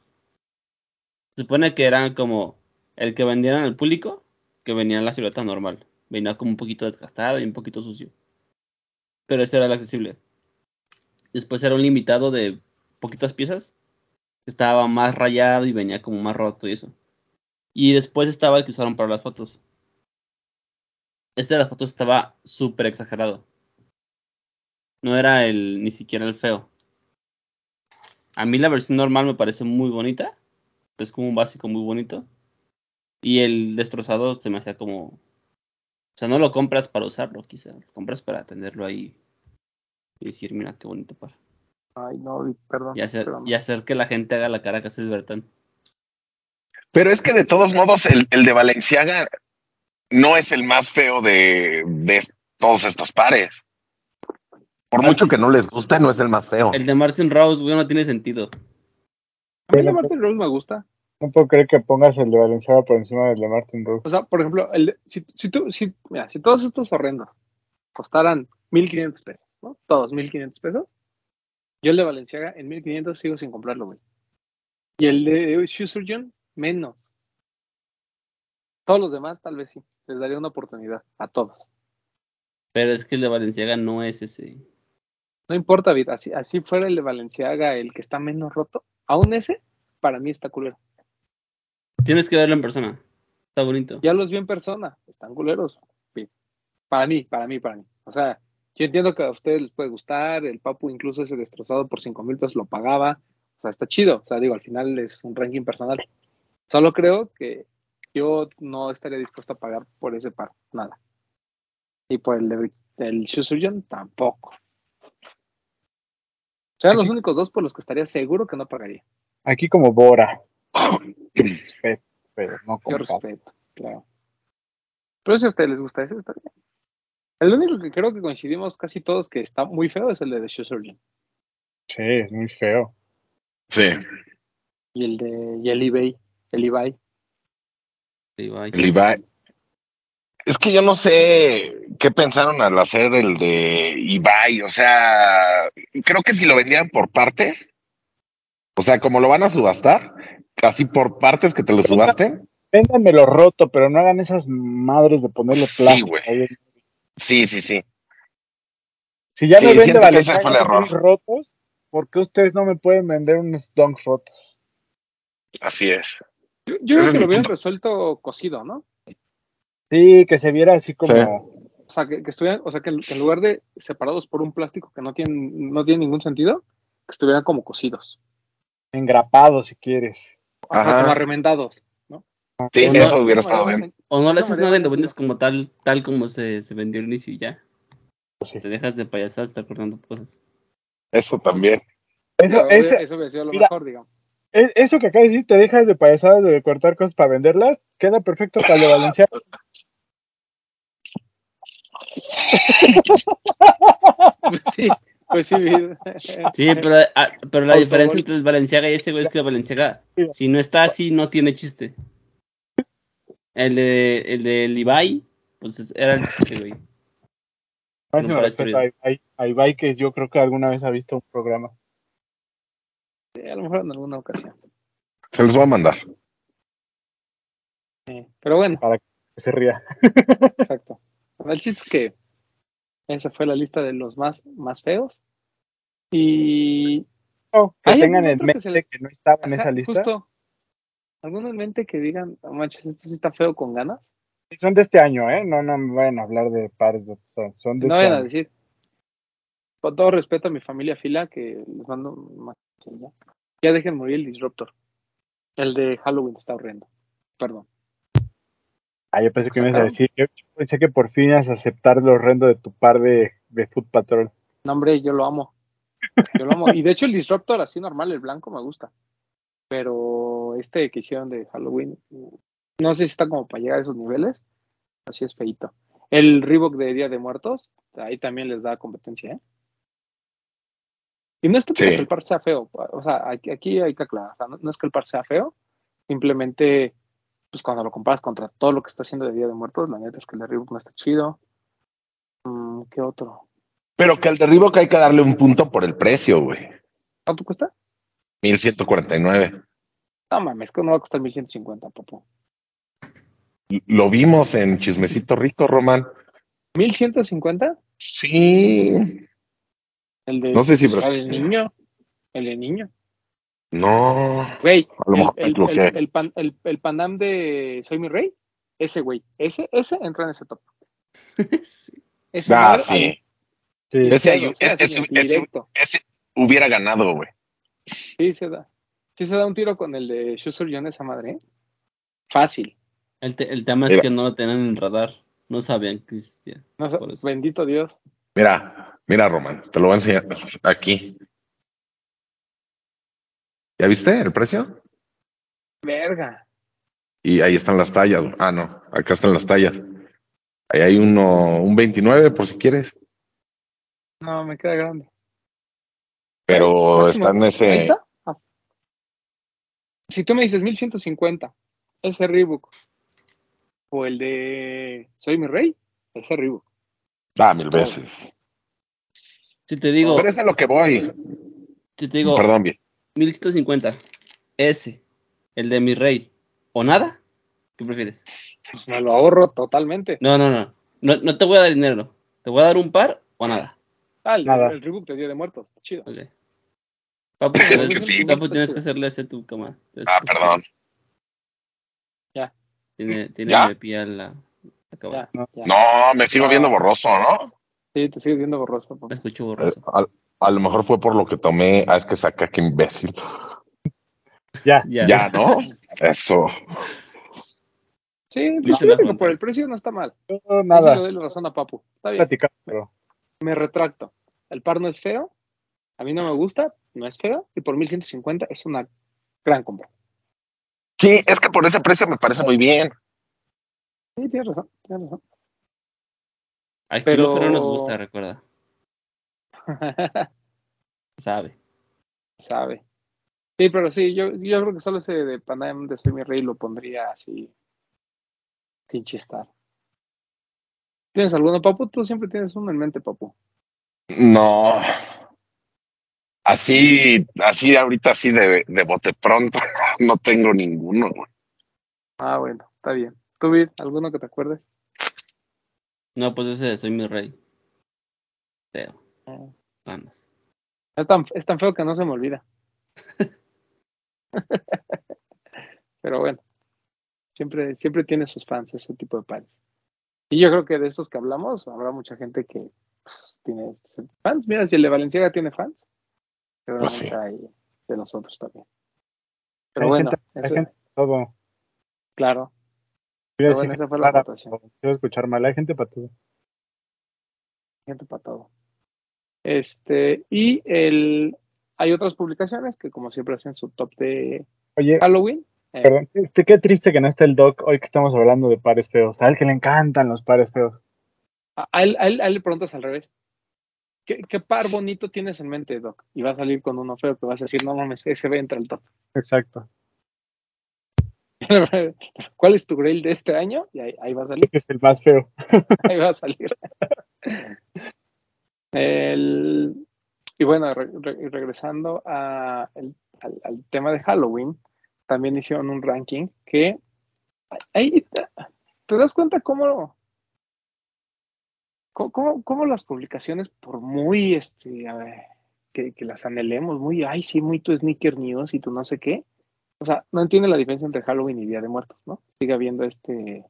Se supone que eran como el que vendieran al público, que venía en la silueta normal. Venía como un poquito desgastado y un poquito sucio. Pero ese era el accesible. Después era un limitado de poquitas piezas. Estaba más rayado y venía como más roto y eso. Y después estaba el que usaron para las fotos. Este de las fotos estaba súper exagerado. No era el ni siquiera el feo. A mí la versión normal me parece muy bonita. Es como un básico muy bonito. Y el destrozado se me hacía como. O sea, no lo compras para usarlo, quizá. Lo compras para tenerlo ahí. Y decir, mira qué bonito par. Ay, no, perdón. Y hacer, y hacer que la gente haga la cara que hace el Bertán. Pero es que de todos modos, el, el de Valenciaga no es el más feo de, de todos estos pares. Por mucho que no les guste, no es el más feo. El de Martin Rose, güey, no tiene sentido. A mí la Martin Rose me gusta. No puedo creer que pongas el de Valenciaga por encima del de Martin Brooks. O sea, por ejemplo, el, de- si, si tú, si, mira, si todos estos horrendos costaran 1500 pesos, ¿no? Todos 1500 pesos, yo el de Valenciaga en 1500 sigo sin comprarlo, güey. Y el de Shoe Surgeon, menos. Todos los demás, tal vez sí. Les daría una oportunidad a todos. Pero es que el de Valenciaga no es ese. No importa, Vid, así, así fuera el de Valenciaga el que está menos roto, aún ese, para mí está culero. Tienes que verlo en persona. Está bonito. Ya los vi en persona, están culeros. Para mí, para mí, para mí. O sea, yo entiendo que a ustedes les puede gustar, el Papu incluso ese destrozado por 5 mil pesos lo pagaba. O sea, está chido. O sea, digo, al final es un ranking personal. Solo creo que yo no estaría dispuesto a pagar por ese par, nada. Y por el de el Shoe Surgeon tampoco. Serían los únicos dos por los que estaría seguro que no pagaría. Aquí como Bora. Respeto, pero no Yo como respeto, claro. Pero si a ustedes les gusta ese, está bien. El único que creo que coincidimos casi todos que está muy feo es el de The Shoe Surgeon. Sí, es muy feo. Sí, Y el de y el eBay, el Ibai. Es que yo no sé qué pensaron al hacer el de Ibai. O sea, creo que si lo vendían por partes, o sea, como lo van a subastar, casi por partes que te lo subasten. Véndanmelo roto, pero no hagan esas madres de ponerle Sí, plástico. güey. ahí. Sí, sí, sí. Si ya Sí, me vende unos rotos, ¿por qué ustedes no me pueden vender unos donks rotos? Así es. Yo, creo que lo hubieran resuelto cosido, ¿no? Sí, que se viera así como... Sí. O sea, que, que estuvieran, o sea, que en, que en lugar de separados por un plástico que no tiene, no tiene ningún sentido, que estuvieran como cosidos. engrapado si quieres. Ajá. como arremendados. Sí, O no- eso hubiera estado bien. O no le haces nada y lo vendes como tal, tal como se, se vendió al inicio y ya. Sí. Te dejas de payasadas, estar cortando cosas. Eso también. Eso, ese- eso hubiera sido lo mira. mejor, digamos. Es- eso que acabas de decir, te dejas de payasadas de cortar cosas para venderlas, queda perfecto para el de [LAUGHS] Valenciaga. Pues sí, pues sí. Sí, pero, ah, pero la diferencia entre el Valenciaga y ese güey es que el Valenciaga, si no está así, no tiene chiste. El de, el de Levi, pues es- era el chiste, güey. Máximo para respeto a Ibai, a Ibai, que yo creo que alguna vez ha visto un programa. Sí, a lo mejor en alguna ocasión. Se los voy a mandar. Sí, Pero bueno, Que se ría. exacto. Bueno, El chiste es que esa fue la lista de los más, más feos. Y No, que ¿Hay tengan en que mente le- que no estaba en Ajá, esa lista. Justo. ¿Alguno en mente que digan, no manches, este sí está feo con ganas? Son de este año, ¿eh? No, no me vayan a hablar de pares de son, son de No este vayan a año. decir. Con todo respeto a mi familia fila, que les mando ya. Ya dejen morir el Disruptor. El de Halloween está horrendo. Perdón. Ah, yo pensé que me ibas a decir. Yo pensé que por fin ibas a aceptar lo horrendo de tu par de, de Food Patrol. No, hombre, yo lo amo. Yo lo amo. Y de hecho, el Disruptor, así normal, el blanco, me gusta. Pero este que hicieron de Halloween, no sé si está como para llegar a esos niveles. Así es feito. El Reebok de Día de Muertos, ahí también les da competencia, ¿eh? Y no es que Sí. el par sea feo. O sea, aquí, aquí hay que aclarar. O sea, no, no es que el par sea feo. Simplemente, pues cuando lo comparas contra todo lo que está haciendo de Día de Muertos, la neta es que el de Reebok no está chido. Mm, ¿Qué otro? Pero que al derribo que hay que darle un punto por el precio, güey. ¿Cuánto cuesta? 1149. No mames, que no va a costar 1150, papu. Lo vimos en Chismecito Rico, Román. ¿1150? Sí. El de No sé si- el niño. El de niño. No. Güey, A lo el, mejor el, el, el pan- el- el Panam de Soy mi rey, ese güey, ese, ese entra en ese top. [LAUGHS] Ese Ah, sí. Ese- hubiera ganado, güey. Sí se da. Sí se da un tiro con el de Schuster John esa madre, ¿eh? Fácil. El, te- el tema es que no lo tenían en radar. No sabían que existía. No bendito Dios. Mira, mira, Román, te lo voy a enseñar aquí. ¿Ya viste el precio? Verga. Y ahí están las tallas. Ah, no, acá están las tallas. Ahí hay uno, un 29 por si quieres, No, me queda grande. pero Máximo, está en Ahí ese. está. Ah, Si tú me dices 1150, ese Reebok, o el de Soy mi rey, ese Reebok. Ah, mil veces. Si te digo, Pero es a lo que voy. si te digo Perdón, bien. 1150, ese, el de mi rey, o nada, ¿qué prefieres? Pues me lo ahorro totalmente. No, no, no, no, no te voy a dar dinero, te voy a dar un par o nada. Ah, el, Nada. el Reebok de Día de Muertos. Chido. Ok. Papu, Es [LAUGHS] tienes, que sí. Papu, tienes que hacerle ese tu cama. Ah, perdón. Tiene, tiene ¿Ya? la, Ya. No, me sigo viendo borroso, ¿no? Sí, te sigues viendo borroso. papá. Escucho Eh, borroso. a, a lo mejor fue por lo que tomé. Ah, es que saca, qué imbécil. Ya. Ya. Ya, ¿no? Eso. Sí, Dice pues Junta. por el precio no está mal. No, Ahí sí le nada. doy la razón a Papu. Está bien. Platicar, pero Me retracto. El par no es feo. A mí no me gusta. No es feo. Y por 1150 es una gran compra. Sí, es que por ese precio me parece muy bien. Sí, tienes razón. Tienes razón. Aquí Pero- no nos gusta, recuerda. [LAUGHS] Sabe. Sabe. Sí, pero sí, yo, yo creo que solo ese de Panam de Soy mi rey lo pondría así. Sin chistar. ¿Tienes alguno, Papu? Tú siempre tienes uno en mente, Papu. No. Así, así ahorita así de, de bote pronto, [LAUGHS] no tengo ninguno. güey. Ah, bueno, está bien. ¿Tú, Vid, alguno que te acuerdes? No, pues ese de soy mi rey. Feo. Ah. Ganas. Es tan, es tan feo que no se me olvida. [LAUGHS] Pero bueno, siempre, siempre tiene sus fans ese tipo de pares. Y yo creo que de estos que hablamos, habrá mucha gente que pues, tiene fans. Mira, si el de Valenciaga tiene fans, seguramente Pues sí. hay de nosotros también. Pero hay bueno, gente, hay ese- gente para todo. claro. Pero bueno, decir esa fue la para- votación. quiero escuchar mal, hay gente para todo. gente para todo. Este, y el, hay otras publicaciones que como siempre hacen su top de Oye, Halloween. Eh, perdón, qué triste que no esté el doc hoy que estamos hablando de pares feos. A él que le encantan los pares feos. a, él, a él- a él le preguntas al revés. ¿Qué, qué par bonito tienes en mente, Doc? Y va a salir con uno feo que vas a decir, no mames, ese ve entre el top. Exacto. [LAUGHS] ¿Cuál es tu grail de este año? Y ahí, ahí va a salir. Este es el más feo. [LAUGHS] Ahí va a salir. El- y bueno, re- re- regresando a el- al, al tema de Halloween, también hicieron un ranking que ahí te, te das cuenta cómo, cómo, cómo- las publicaciones, por muy este, a ver, que, que las anhelemos, muy, ay, sí, muy tu sneaker news y tu no sé qué. O sea, no entiende la diferencia entre Halloween y Día de Muertos, ¿no? Sigue habiendo este,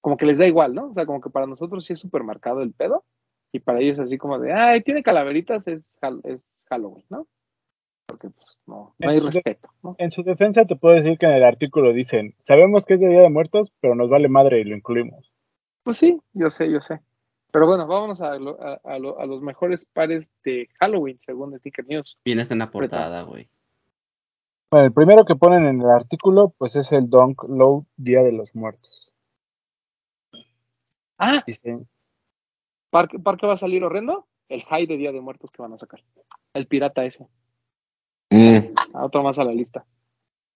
como que les da igual, ¿no? O sea, como que para nosotros sí es súper marcado el pedo, y para ellos así como de, ay, tiene calaveritas, es, es Halloween, ¿no? Porque pues no, no hay respeto, ¿no? En su defensa te puedo decir que en el artículo dicen, sabemos que es de Día de Muertos, pero nos vale madre y lo incluimos. Pues sí, yo sé, yo sé. Pero bueno, vámonos a, lo- a, a lo- a los mejores pares de Halloween, según Sneaker News. Viene hasta en la portada, güey. Bueno, el primero que ponen en el artículo, pues es el Dunk Low Día de los Muertos. Ah, Dicen, ¿par, qué- par qué va a salir horrendo? El high de Día de Muertos que van a sacar. El pirata ese. Mm, A otro más a la lista.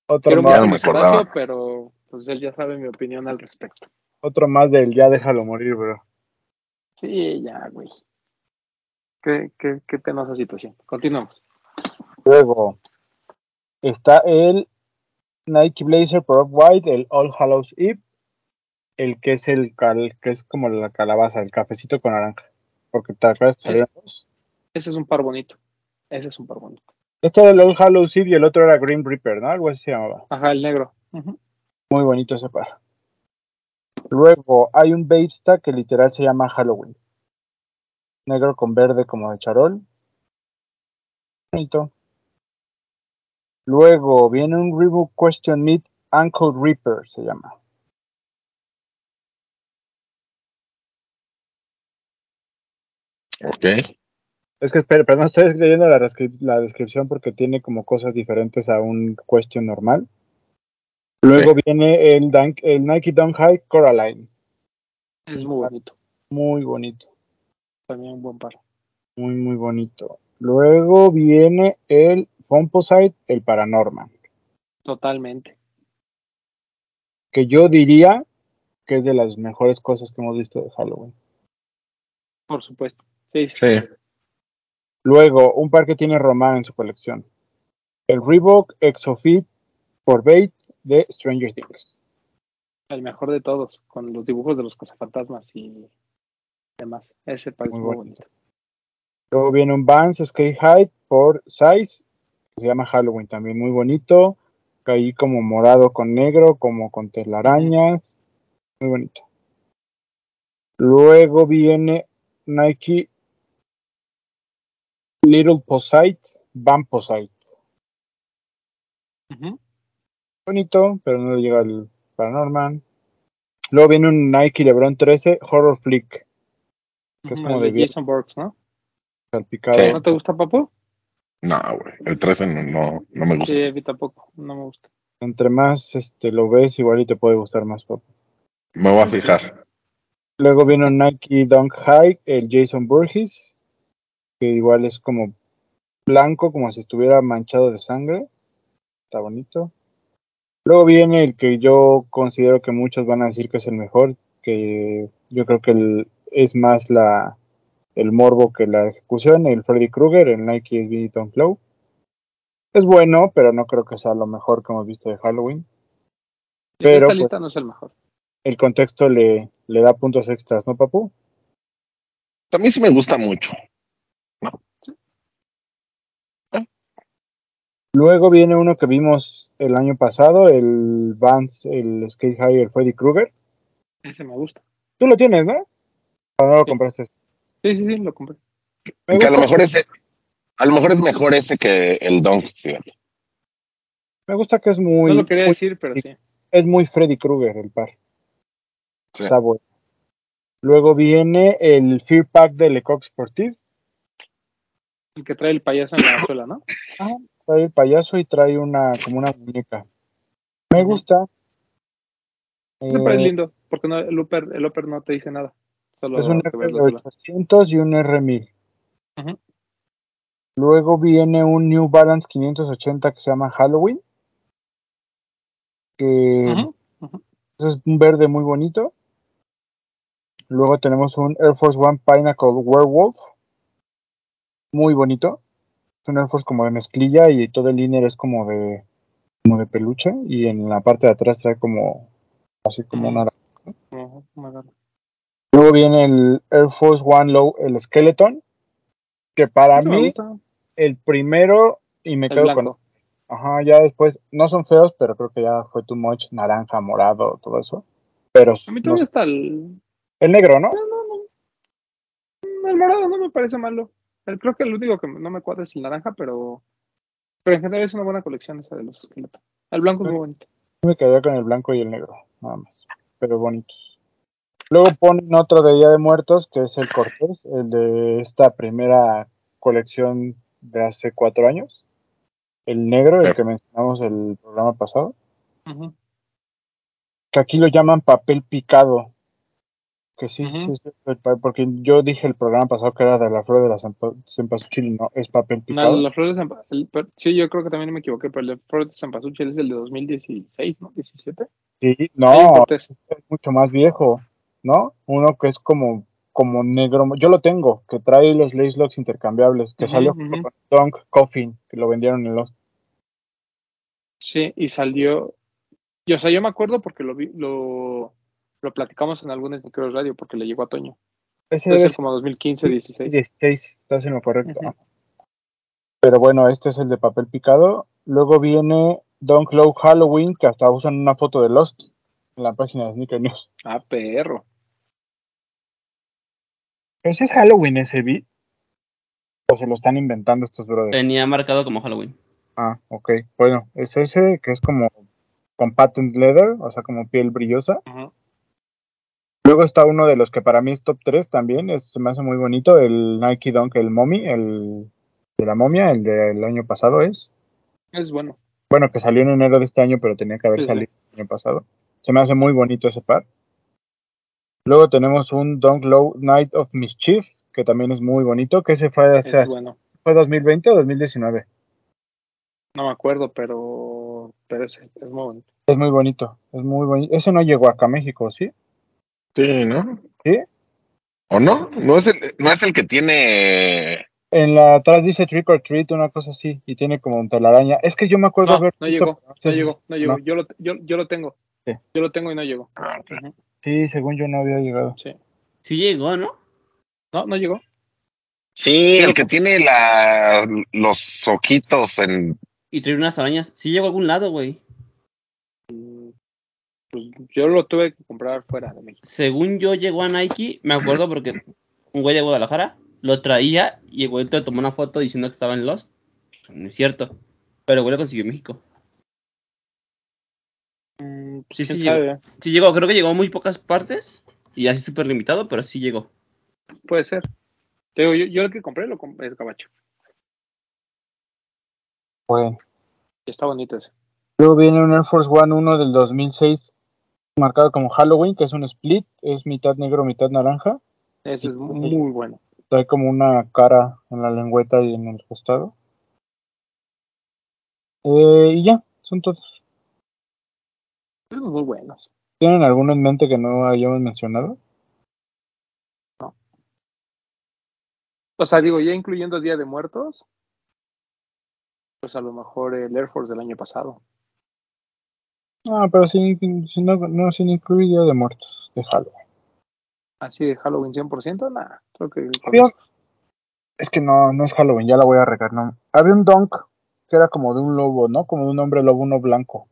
otro Quiero Ya más, no me acordaba. Pero pues él ya sabe mi opinión al respecto. otro más del ya déjalo morir, bro. Sí, ya, güey. Qué, qué, qué penosa situación. Continuamos. Luego está el Nike Blazer por White, el All Hallows Eve, el que es el cal, que es como la calabaza, el cafecito con naranja. Porque te acuerdas, dos. Ese es un par bonito. Ese es un par bonito. Esto era el All Hallows Eve y el otro era Green Reaper, ¿no? Algo así se llamaba. Ajá, el negro. Muy bonito ese par. Luego hay un Babesta que literal se llama Halloween. Negro con verde como de charol. Bonito. Luego viene un Reebok Question Meet Ankle Reaper se llama. ok. Es que espera, perdón, estoy leyendo la, descripción porque tiene como cosas diferentes a un question normal. Luego viene el, Dunk, el Nike Dunk High Coraline. Es muy bonito. Muy bonito. También un buen par. Muy, muy bonito. Luego viene el Composite, el Paranorman. Totalmente. Que yo diría que es de las mejores cosas que hemos visto de Halloween. Por supuesto. Sí, sí. Sí. Luego, un par que tiene Román en su colección. El Reebok Exofit por Bait de Stranger Things. El mejor de todos, con los dibujos de los cazafantasmas y demás. Ese parece Muy muy, bonito. bonito. Luego viene un Vans Skate High por Size, se llama Halloween, también muy bonito. Ahí como morado con negro, como con telarañas. Muy bonito. Luego viene Nike Little Posite, Van Posite. Bonito, pero no le llega al Paranorman. Luego viene un Nike LeBron 13 Horror Flick, que es como de Jason Borges, ¿no? salpicado. Sí. ¿No te gusta, Papu? No, güey. El 13 no, no, no me gusta. Sí, a mí tampoco. No me gusta. Entre más este, lo ves, igual y te puede gustar más, papá. Me voy a fijar. Luego viene un Nike Dunk High, el Jason Burgess, que igual es como blanco, como si estuviera manchado de sangre. Está bonito. Luego viene el que yo considero que muchos van a decir que es el mejor, que yo creo que el- es más la el morbo que la ejecución, el Freddy Krueger, el Nike SB Dunk Low. Es bueno, pero no creo que sea lo mejor que hemos visto de Halloween. Pero, esta pues, lista no es el mejor. El contexto le, le da puntos extras, ¿no, papu? A mí sí me gusta mucho. Luego viene uno que vimos el año pasado, el Vans, el Skate High, el Freddy Krueger. Ese me gusta. Tú lo tienes, ¿no? ¿O no lo Sí. compraste? Sí, sí, sí, lo compré. Me Que a lo mejor ese, a lo mejor es mejor ese que el Dunk, fíjate. me gusta que es muy, no lo quería muy- decir, pero sí. es muy Freddy Krueger el par. Sí. Está bueno. Luego viene el Fear Pack de Lecoq Sportive. El que trae el payaso en la suela, ¿no? Ajá, trae el payaso y trae una como una muñeca. Me gusta. Par es Eh, lindo, porque no, el, upper, el upper no te dice nada. Solo es un te ves la suela. R800 y un R1000. Ujú. Luego viene un New Balance 580 que se llama Halloween. Que es un verde muy bonito. Luego tenemos un Air Force One Pinnacle Werewolf. Muy bonito. Es un Air Force como de mezclilla y todo el liner es como de como de peluche y en la parte de atrás trae como así como una. Luego viene el Air Force One Low, el Skeleton, que para mí gusta. el primero y me El quedo con blanco. Ajá, ya después, no son feos, pero creo que ya fue too much, naranja, morado, todo eso. Pero A mí todavía está el... el negro, ¿no? No, no, no. El morado no me parece malo. El- creo que el único que no me cuadra es el naranja, pero... Pero en general es una buena colección esa de los esqueletos. El blanco es muy bonito. Me quedé con el blanco y el negro, nada más. Pero bonitos. Luego ponen otro de Día de Muertos, que es el Cortés, el de esta primera colección de hace cuatro años. El negro, el que mencionamos el programa pasado. Que aquí lo llaman papel picado. Que sí, Ujú. sí, porque yo dije el programa pasado que era de la flor de la cempa- cempasúchil y no, es papel No, picado. la flor de per- sí, yo creo que también me equivoqué, pero el de flor de Zampasuchi es el de 2016, ¿no? 17. Sí, no, es mucho más viejo, ¿no? Uno que es como, como negro, yo lo tengo, que trae los lace locks intercambiables, que salió junto con Dunk Coffin, que lo vendieron en los... Sí, y salió. Y, o sea, yo me acuerdo porque lo vi, lo, lo platicamos en algunos micros radio porque le llegó a Toño. Ese ser como 2015, 16. 16, estás en lo correcto. Pero bueno, este es el de papel picado. Luego viene Dunk Low Halloween, que hasta usan una foto de Lost en la página de Sneaker News. Ah, perro. ¿Ese es Halloween ese beat? ¿O se lo están inventando estos brothers? Venía marcado como Halloween. Ah, ok. Bueno, es ese que es como con patent leather, o sea, como piel brillosa. Luego está uno de los que para mí es top 3 también, es- se me hace muy bonito, el Nike Dunk, el Mommy, el de la momia, el del año pasado es. Es bueno. Bueno, que salió en enero de este año, pero tenía que haber Sí, sí. salido el año pasado. Se me hace muy bonito ese par. Luego tenemos un Dunk Low Night of Mischief, que también es muy bonito, que ese fue, Es bueno. fue 2020 o 2019. No me acuerdo, pero pero, es, es muy bonito. Es muy bonito, es muy bonito. Ese no llegó acá a México, ¿sí? Sí, ¿no? ¿Sí? ¿O no? No es el, no es el que tiene. En la atrás dice Trick or Treat, una cosa así, y tiene como un telaraña. Es que yo me acuerdo No, haber no llegó, no llegó, no llegó. no. Yo, lo, yo, yo lo tengo. Sí. Yo lo tengo y no llegó. Ah, ok. Ujú, Sí, según yo no había llegado. Sí. Sí llegó, ¿no? No, no llegó. Sí, el que tiene la, los ojitos en. Y trae unas arañas. Sí llegó a algún lado, güey. Pues yo lo tuve que comprar fuera de México. Según yo llegó a Nike, me acuerdo porque un güey de Guadalajara lo traía y el güey te tomó una foto diciendo que estaba en Lost. No es cierto. Pero el güey lo consiguió en México. Sí, sí llegó. sabe, Sí llegó, creo que llegó a muy pocas partes y así súper limitado, pero sí llegó. Puede ser. Te digo, yo, yo el que compré lo compré es Gabacho. Bueno. Está bonito ese. Luego viene un Air Force One 1 del 2006, marcado como Halloween, que es un split, es mitad negro, mitad naranja. Ese es muy, muy bueno. Trae como una cara en la lengüeta y en el costado. Eh, y ya, son todos. Muy buenos. ¿Tienen alguno en mente que no hayamos mencionado? O sea, digo, ya incluyendo Día de Muertos, pues a lo mejor el Air Force del año pasado. Ah, pero sin, sin, no, no, sin incluir Día de Muertos de Halloween. Así de Halloween 100%, nada. Creo que Había-. Es que no, no es Halloween, ya la voy a regar, no. Había un Dunk que era como de un lobo, ¿no? Como de un hombre lobo, uno blanco.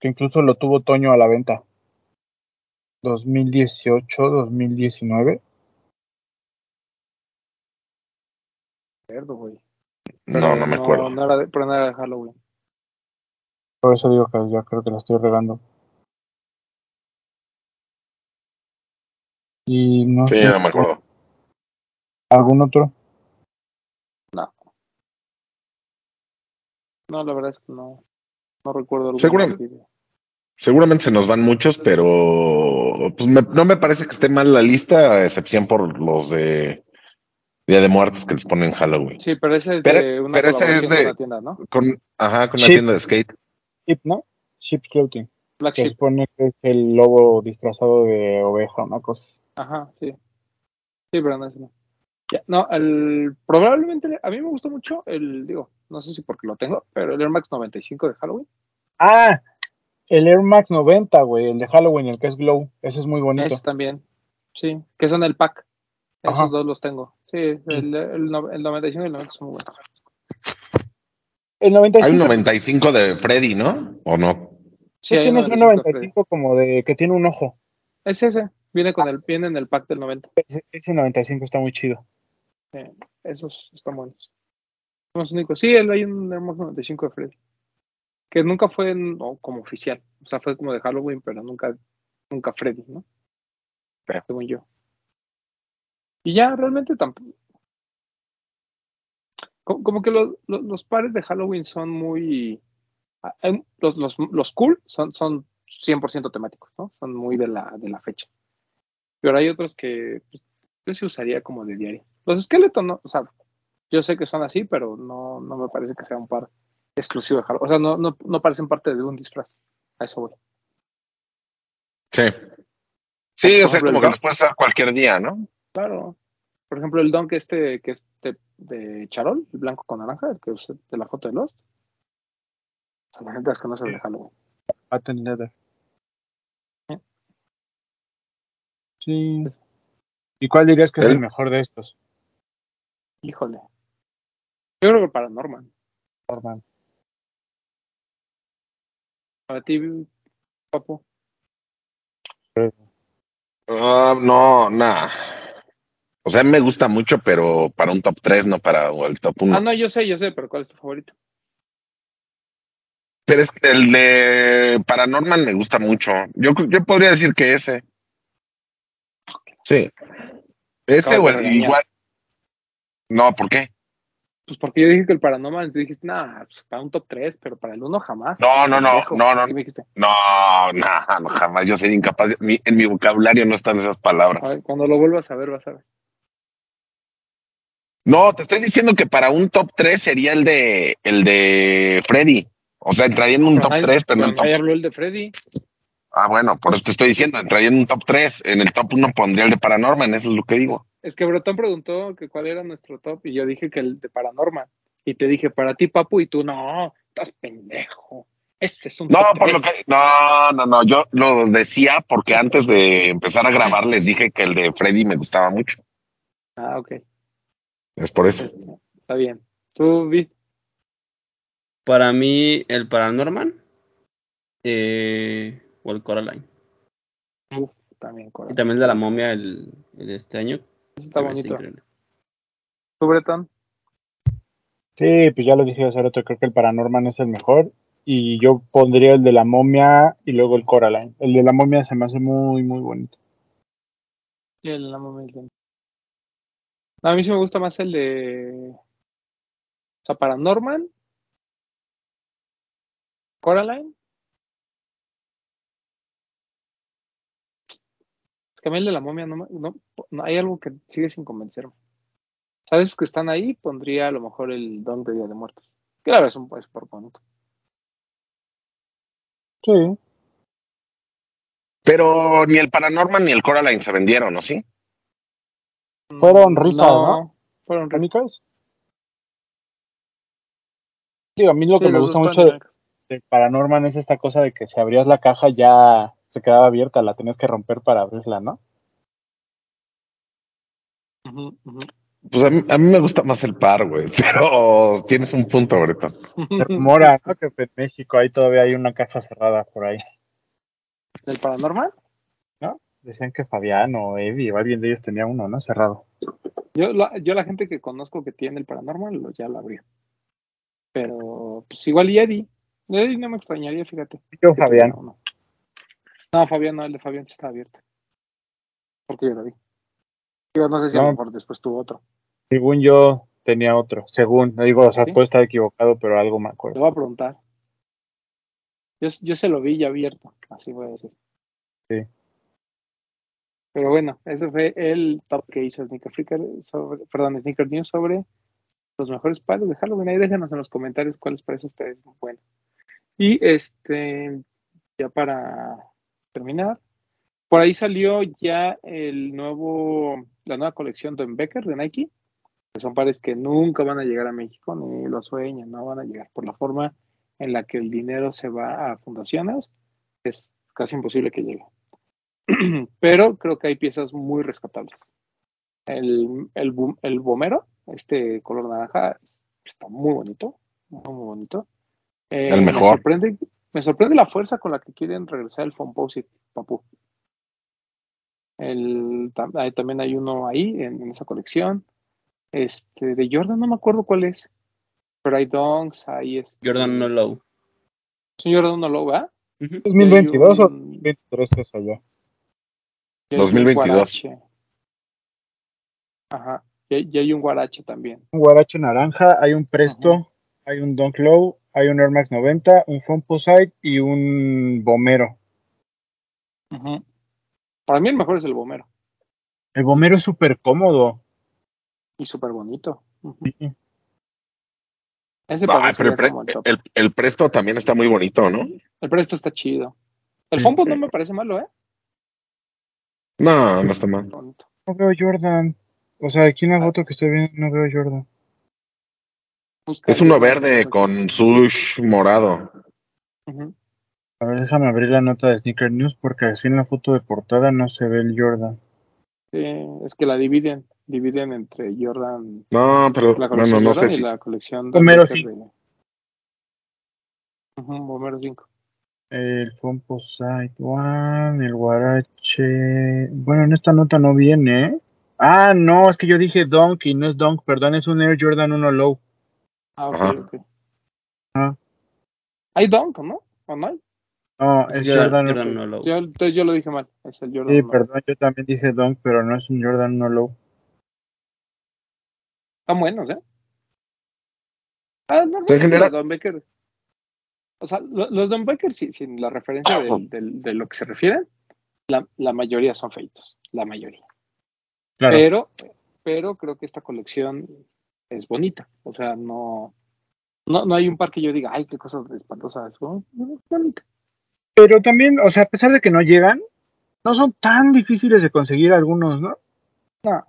Que incluso lo tuvo Toño a la venta. 2018, 2019. acuerdo, güey. No, no me acuerdo. No era de, pero no era de Halloween. Por eso digo que ya creo que la estoy regando. Y no Sí, sé, no me acuerdo. ¿Algún otro? No, la verdad es que no. No recuerdo Seguramente. Seguramente se nos van muchos, pero pues me- no me parece que esté mal la lista, a excepción por los de Día de Muertos que les ponen Halloween. Sí, pero ese es Pero- de una pero ese es con tienda, ¿no? Con, ajá, con la Sí. tienda de skate. Ship, ¿no? Ship Clothing. Black Que Sheep. supone que es el lobo disfrazado de oveja, una cosa. Ajá, sí. Sí, pero no, ese no. Ya, no, el, probablemente a mí me gustó mucho el, digo, no sé si porque lo tengo, pero el Air Max 95 de Halloween. Ah, el Air Max 90, güey, el de Halloween, el que es Glow. Ese es muy bonito. Ese también. Sí, que son el pack. Esos Ajá. dos los tengo. Sí, el, el, el 95 y el 90 son muy buenos. El 95. Hay un 95 de Freddy, ¿no? ¿O no? Sí, tú tienes un 95 Freddy. 95 como de que tiene un ojo. Es ese. Viene con el, viene en el pack del 90. Ese, ese 95 está muy chido. Esos están buenos. Son los únicos. Sí, el, hay un Air Max 95 de Freddy. Que nunca fue no, como oficial. O sea, fue como de Halloween, pero nunca, nunca Freddy, ¿no? Según yo. Y ya, realmente tampoco. Como, como que los, los, los pares de Halloween son muy. ah, Los, los, los cool son, son 100% temáticos, ¿no? Son muy de la, de la fecha. Pero hay otros que pues, yo sí usaría como de diario. Los Skeleton, no, o sea, yo sé que son así, pero no, no me parece que sea un par exclusivo de Halloween. O sea, no, no, no parecen parte de un disfraz. A eso voy. Sí. Sí, o sea, como que los puedes usar cualquier día, ¿no? Claro. Por ejemplo, el Dunk este que es de, de Charol, el blanco con naranja, el que usé de la foto de Lost. O sea, la gente desconoce el de Halloween. Patent Leather. Sí. Sí. ¿Y cuál dirías que es ¿El? el mejor de estos? Híjole. Yo creo que para Norman. Norman? Para ti, Papo. Ah, no, nada. O sea, me gusta mucho, pero para un top 3, no para el top 1. Ah, no, yo sé, yo sé, pero ¿cuál es tu favorito? Pero es que el de Paranorman me gusta mucho. Yo, yo podría decir que ese. Sí. Ese o el igual. No, ¿por qué? Pues porque yo dije que el Paranormal, y tú dijiste, nah, pues para un top 3, pero para el 1 jamás. No, no, no, Pendejo. no, no. No, no, no, jamás. Yo sería incapaz. mi- en mi vocabulario no están esas palabras. ver, cuando lo vuelvas a ver, vas a ver. No, te estoy diciendo que para un top 3 sería el de el de Freddy. O sea, entraría en un Pero top nadie- 3, pero no top. habló el de Freddy. Ah, bueno, por eso te estoy diciendo, entraría en un top 3. En el top 1 pondría el de Paranorman, eso es lo que digo. Es que Bretón preguntó que cuál era nuestro top y yo dije que el de Paranormal. Y te dije, para ti, papu, y tú, no, estás pendejo. Ese es un No, top por lo tres". que. No, no, no. Yo lo decía porque antes de empezar a grabar les dije que el de Freddy me gustaba mucho. Ah, ok. Es por eso. Está bien. Tú, Vi. Para mí, el Paranorman eh, o el Coraline. Uf, también, Cora. Y también el de la momia el, el de este año. Está bonito. ¿Tú, Bretón? Sí, pues ya lo dije hace rato, creo que el Paranorman es el mejor. Y yo pondría el de la momia y luego el Coraline. El de la momia se me hace muy, muy bonito. Y el Amo Milton. No, a mí sí me gusta más el de. O sea, Paranormal. Coraline. Es que a mí el de la momia no, me- no, no hay algo que sigue sin convencerme. Sabes que están ahí, pondría a lo mejor el Don de Día de Muertos. Que la verdad es un pues por bonito. Sí. Pero ni el Paranorman ni el Coraline se vendieron, ¿no? ¿Sí? Fueron Mm, rifas, ¿no? Fueron. ¿Únicas? Sí, a mí lo Sí, que me gusta mucho de, de Paranorman es esta cosa de que si abrías la caja ya se quedaba abierta, la tenías que romper para abrirla, ¿no? Pues a mí, a mí me gusta más el par, güey. [LAUGHS] Pero tienes un punto, Breton. Se [LAUGHS] rumora, ¿no? Que en México ahí todavía hay una caja cerrada por ahí. ¿Del Paranormal? Decían que Fabián o Eddie o alguien de ellos tenía uno, ¿no? Cerrado. Yo la, yo la gente que conozco que tiene el paranormal lo, ya lo abrió. Pero pues igual y Eddie. Eddie no me extrañaría, fíjate. Yo, Fabián. tuviera uno. No, Fabián no, el de Fabián sí está abierto. Porque yo lo vi. Digo, no sé si a No. lo mejor después tuvo otro. Según yo tenía otro. Según, no digo, o sea, ¿Sí? puedo estar equivocado, pero algo me Te acuerdo. voy a preguntar. Yo, yo se lo vi ya abierto, así voy a decir. Sí. Pero bueno, ese fue el top que hizo Sneaker Freaker sobre, perdón, Sneaker News sobre los mejores palos de Halloween. Ahí déjenos en los comentarios cuáles parece a ustedes bueno. Y este, ya para terminar, por ahí salió ya el nuevo, la nueva colección de Becker de Nike, que son pares que nunca van a llegar a México, ni lo sueñan, no van a llegar por la forma en la que el dinero se va a fundaciones, es casi imposible que llegue. [CLEARS THROAT] Pero creo que hay piezas muy rescatables. El, el, el bomero, este color naranja, está muy bonito, muy, muy bonito. Eh, El Me mejor. sorprende, me sorprende la fuerza con la que quieren regresar el Fomposite, Papu. El, también hay uno ahí en, en esa colección. Este, de Jordan no me acuerdo cuál es. Pero hay donks, hay este. Jordan No Low. Es un Jordan 1 Low, ¿verdad? Ujú. 2022 Y hay o un- 2023 es allá. y hay un 2022. guarache. Ajá. Y hay, y hay un guarache también. Un guarache naranja, hay un Presto, Ajá. hay un Dunk Low, hay un Air Max 90, un Fomposite y un Bomero. Para mí el mejor es el bomero. El Bomero es súper cómodo. Y súper bonito. Sí. Ese Ah, pero el, pre- como el top. el- el Presto también está muy bonito, ¿no? El presto está chido. El Sí, Fompo sí. no me parece malo, ¿eh? No, no está mal. No veo Jordan. O sea, aquí en la foto que estoy viendo no veo Jordan. Busca Es uno verde con sush morado. A ver, déjame abrir la nota de Sneaker News porque así en la foto de portada no se ve el Jordan. Sí, es que la dividen. Dividen entre Jordan, No, pero la bueno, colección no Jordan sé y si. la colección de Homero Becker cinco. de- Ujú, Homero 5. El Composite One, el Guarache. Bueno, en esta nota no viene, ¿eh? Ah, no, es que yo dije Dunk y no es Dunk, perdón, es un Air Jordan 1 Low. Ah, ok, Ajá. ok. Ah. Hay Dunk, ¿no? ¿O no hay? No, Es es Jordan, Jordan, No Low. Yo, entonces yo lo dije mal. Es el Jordan. Sí, perdón, yo también dije Dunk, pero no es un Jordan 1 Low. Están buenos, ¿eh? Ah, no, general- los Don Becker. O sea, lo- los Don Becker, sin, sin la referencia de lo que se refieren, la, la mayoría son feitos. La mayoría. Claro. Pero, pero creo que esta colección es bonita. O sea, no, no, no hay un par que yo diga, ay, qué cosa espantosa es. bonita. Pero también, o sea, a pesar de que no llegan, no son tan difíciles de conseguir algunos, ¿no? No,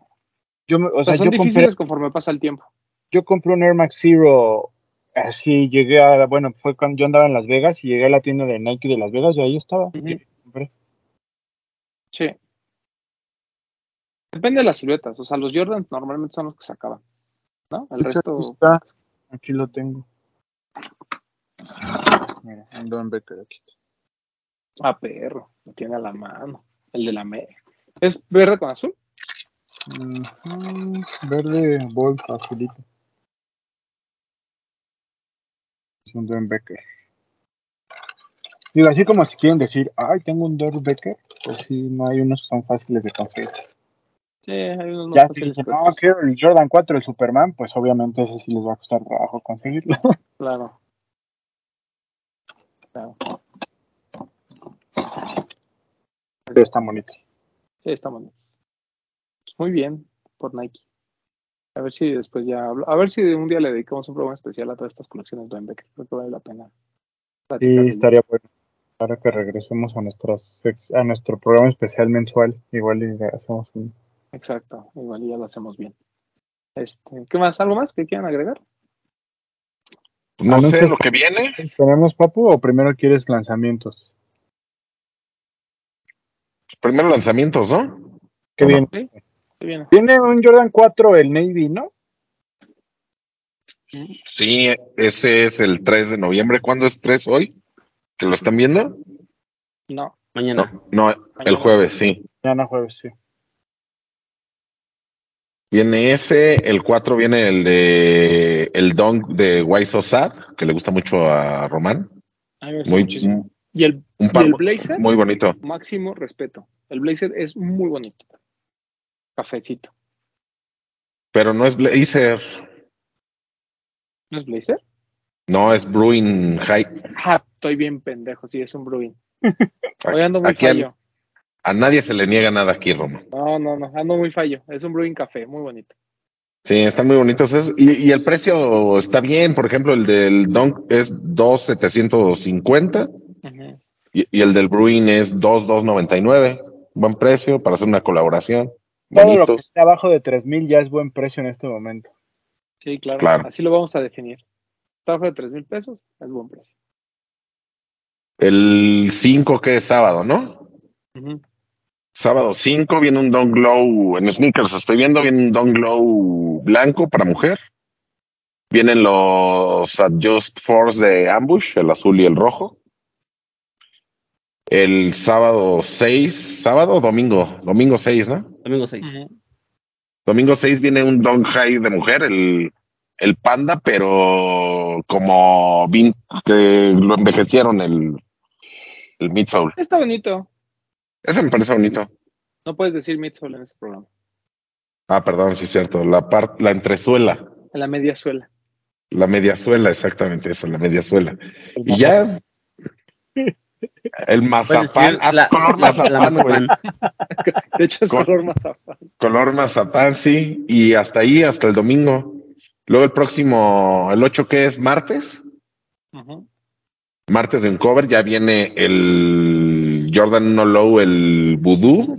Yo, o o sea, son yo compré, difíciles conforme pasa el tiempo. yo compré un Air Max Zero, así llegué a, bueno, fue cuando yo andaba en Las Vegas y llegué a la tienda de Nike de Las Vegas y ahí estaba. Compré. Sí. Depende de las siluetas. O sea, los Jordans normalmente son los que se acaban. ¿No? El Aquí resto. está, aquí lo tengo. Mira, un Don Becker, aquí está. Ah, perro. Lo tiene a la mano. El de la media. ¿Es verde con azul? Verde, Bolt, azulito. Es un Don Becker. Digo, así como si quieren decir, ay, tengo un Don Becker, pues sí, no hay unos que son fáciles de conseguir. Sí, hay unos más Ya si dicen, no, quiero el Jordan 4, el Superman, pues obviamente ese sí les va a costar trabajo conseguirlo. [LAUGHS] Claro. Claro. Pero está bonito. Sí, está. Pues muy bien por Nike. A ver si después ya hablo. A ver si un día le dedicamos un programa especial a todas estas colecciones de Becker. Creo que vale la pena. Sí, estaría bueno. Ahora que regresemos a, nuestras, a nuestro programa especial mensual, igual y hacemos un... Exacto. Igual ya lo hacemos bien. Este, ¿Qué más? ¿Algo más que quieran agregar? No sé lo que viene. ¿Tenemos, Papu, o primero quieres lanzamientos? Primero lanzamientos, ¿no? ¿Qué ¿O no? viene? Sí. Viene. Viene un Jordan 4, el Navy, ¿no? Sí, ese es el 3 de noviembre. ¿Cuándo es 3 hoy? ¿Que lo están viendo? No. Mañana. No, no, el jueves, sí. Mañana jueves, sí. Viene ese, el 4 viene el de el Dunk de Why So Sad, que le gusta mucho a Román. A mí me gusta Muy, muchísimo. Y el, un y par el Blazer, muy bonito. máximo respeto. El Blazer es muy bonito. Cafecito. Pero no es Blazer, ¿No es Blazer? no es Bruin High. Ah, estoy bien pendejo. Sí, es un Bruin. Hoy ando muy fallo. A nadie se le niega nada aquí, Román. No, no, no. Ando muy fallo. Es un Bruin café. Muy bonito. Sí, están muy bonitos esos. Y, y el precio está bien. Por ejemplo, el del Dunk es 2,750 Ujú. y, y el del Bruin es 2,299. Buen precio para hacer una colaboración. Todo lo que esté abajo de 3000 ya es buen precio en este momento. Sí, claro. Claro. Así lo vamos a definir. Trabajo de 3 mil pesos es buen precio. El 5 que es sábado, ¿no? Ujú. Sábado 5 viene un Don Glow en sneakers. Estoy viendo, viene un Don Glow blanco para mujer. Vienen los Adjust Force de Ambush, el azul y el rojo. El sábado 6, sábado o domingo, domingo 6, ¿no? Domingo 6. Ujú. Domingo 6 viene un Don High de mujer, el, el panda, pero como vin- que lo envejecieron el, el midsole. Está bonito. Ese me parece bonito. No puedes decir midsole en este programa. Ah, perdón, sí es cierto. La parte, la entresuela. En la media suela. La mediazuela, exactamente eso, la mediazuela. Y ya. [LAUGHS] El mazapán, decir ah, la, color la, mazapán, la güey. mazapán. [LAUGHS] De hecho, es color azul. Color mazapán, sí. Y hasta ahí, hasta el domingo. Luego el próximo, el 8 que es martes. Ujú. Martes en cover ya viene el Jordan No Low, el Voodoo,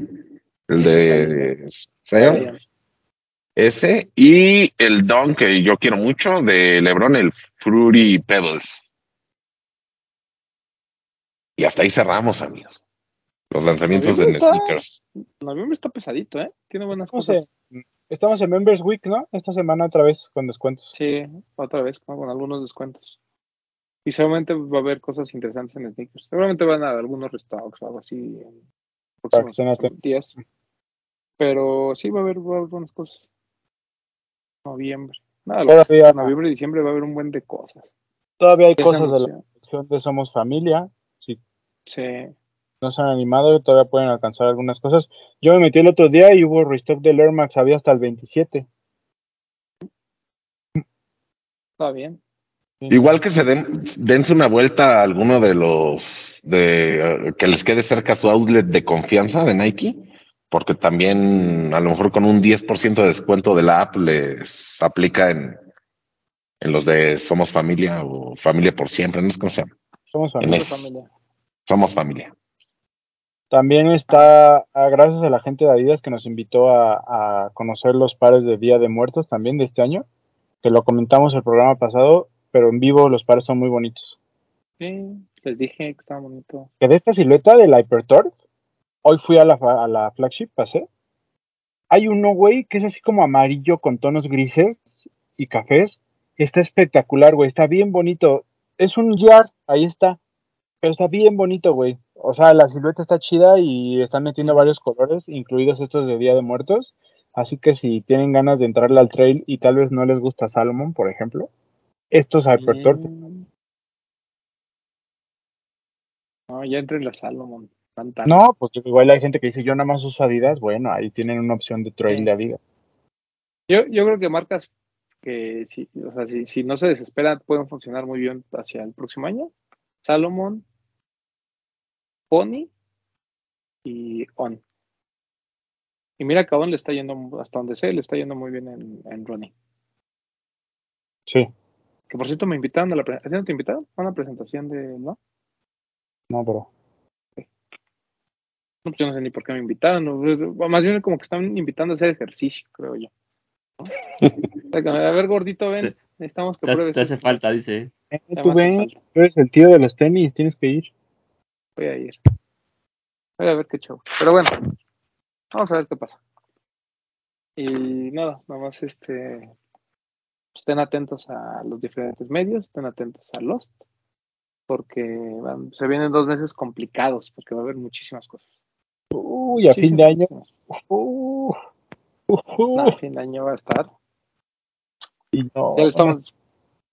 el de Zion. Ese. Y el Don que yo quiero mucho de LeBron, el Fruity Pebbles. Y hasta ahí cerramos, amigos. Los lanzamientos de sneakers. Noviembre está pesadito, ¿eh? Tiene buenas No cosas. sé. Estamos en Members Week, ¿no? Esta semana otra vez con descuentos. Sí, otra vez, ¿no? con algunos descuentos. Y seguramente va a haber cosas interesantes en sneakers. Seguramente van a haber algunos restocks o algo así en próximos días. Pero sí va a haber, va a haber buenas cosas. Noviembre. Nada, Todavía- noviembre y diciembre va a haber un buen de cosas. Todavía hay cosas de la sección de Somos Familia. Si Sí. no se han animado, todavía pueden alcanzar algunas cosas. Yo me metí el otro día y hubo restock del Air Max, había hasta el 27. Está bien. Igual que se den, dense una vuelta a alguno de los de eh, que les quede cerca su outlet de confianza de Nike. porque también a lo mejor con un 10% de descuento de la app les aplica en, en los de Somos Familia o Familia por Siempre, no es cómo se llama. Somos familia. Somos Familia. También está, ah, gracias a la gente de Adidas que nos invitó a, a conocer los pares de Día de Muertos también de este año, que lo comentamos el programa pasado, pero en vivo los pares son muy bonitos. Sí, les dije que estaba bonito. Que de esta silueta del Hypertorque, hoy fui a la, a la flagship, pasé. Hay uno, güey, que es así como amarillo con tonos grises y cafés. Está espectacular, güey, está bien bonito. Es un YAR, ahí está. Pero está bien bonito, güey. O sea, la silueta está chida y están metiendo varios colores, incluidos estos de Día de Muertos. Así que si tienen ganas de entrarle al trail y tal vez no les gusta Salomon, por ejemplo, estos Hypertorque. Mm. No, ya entre la Salomon. No, pues igual hay gente que dice yo nada más uso Adidas. Bueno, ahí tienen una opción de trail Sí. de Adidas. Yo, yo creo que marcas que si, o sea, si, si no se desesperan pueden funcionar muy bien hacia el próximo año. Salomon, Pony y On. Y mira que a On le está yendo hasta donde sé, le está yendo muy bien en, en running. Sí, Que por cierto me invitaron a la presentación. ¿No te invitaron? A una presentación de, ¿no? no, pero No, pues yo no sé ni por qué me invitaron. ¿no? Más bien como que están invitando a hacer ejercicio, creo yo. [LAUGHS] a ver, gordito, ven. Necesitamos que Te, pruebes. te hace esto. falta, dice. Eh, tú ven, falta. tú eres el tío de los tenis, tienes que ir. Voy a ir. Voy a ver qué show. Pero bueno, vamos a ver qué pasa. Y nada, nada más este. Estén atentos a los diferentes medios, estén atentos a Lost, porque se vienen dos meses complicados, porque va a haber muchísimas cosas. Uy, a fin de año. Uh, uh, uh, No, a fin de año va a estar. y no, Ya estamos,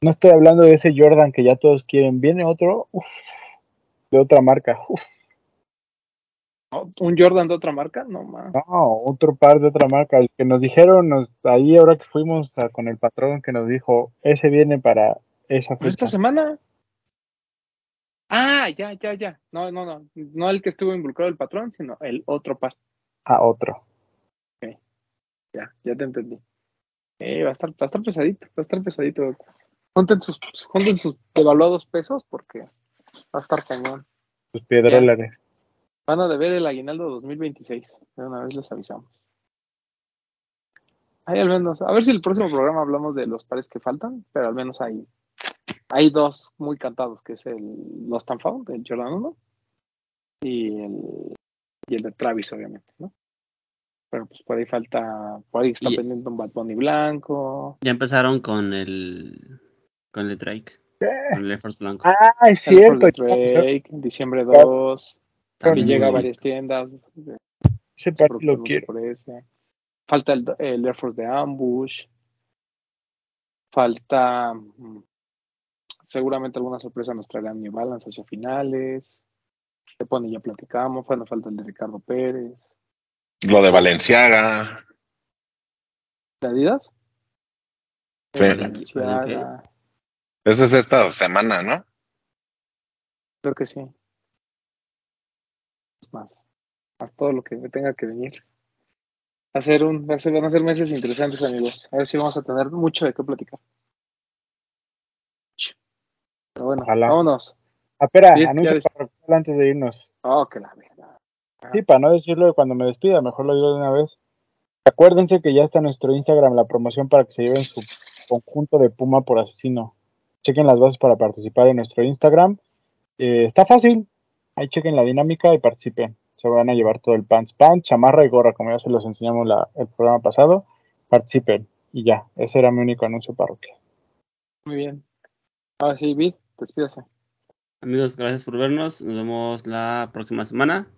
no estoy hablando de ese Jordan que ya todos quieren. Viene otro uf, de otra marca. Un Jordan de otra marca, no más. no, otro par de otra marca. El que nos dijeron nos, ahí ahora que fuimos a- con el patrón que nos dijo, ese viene para esa Pues esta fecha. semana. Ah, ya, ya, ya. No, no, no. No el que estuvo involucrado el patrón, sino el otro par. A otro. Ya, ya te entendí. Eh, va a estar, va a estar pesadito, va a estar pesadito. Junten sus, junten sus devaluados pesos porque va a estar cañón. Sus piedrólares. Van a deber el aguinaldo 2026. De una vez les avisamos. Ahí al menos, a ver si el próximo programa hablamos de los pares que faltan, pero al menos hay, hay dos muy cantados, que es el Lost and Found, el Jordan 1, y el, y el de Travis, obviamente, ¿no? Pero pues por ahí falta, por ahí está Y- pendiente un Bad Bunny blanco. Ya empezaron con el. Con el Drake. Con el Force Blanco. Ah, es cierto. Drake, diciembre 2, que También llega a varias tiendas. Ese par por- lo quiero. por ese. Falta el, el Air Force de Ambush. Falta. mm, Seguramente alguna sorpresa nos traerán New Balance hacia finales. Se pone ya platicamos. Bueno, falta el de Ricardo Pérez. Lo de Valenciaga. ¿De Adidas? Sí. Esa es esta semana, ¿no? Creo que sí. Más. Más todo lo que me tenga que venir. Va a ser un, va a ser- van a ser meses interesantes, amigos. A ver si vamos a tener mucho de qué platicar. Pero bueno, Ojalá. vámonos. Ah, espera, Sí, anuncio parroquial antes de irnos. Oh, que la verdad. Sí, para no decirlo cuando me despida, mejor lo digo de una vez. Acuérdense que ya está en nuestro Instagram la promoción para que se lleven su conjunto de Puma por asesino. Chequen las bases para participar en nuestro Instagram. Eh, está fácil. Ahí chequen la dinámica y participen. Se van a llevar todo el pants, pants, chamarra y gorra, como ya se los enseñamos la- el programa pasado. Participen. Y ya, ese era mi único anuncio parroquial. Muy bien. Ahora sí, Vid, despídase. Amigos, gracias por vernos. Nos vemos la próxima semana.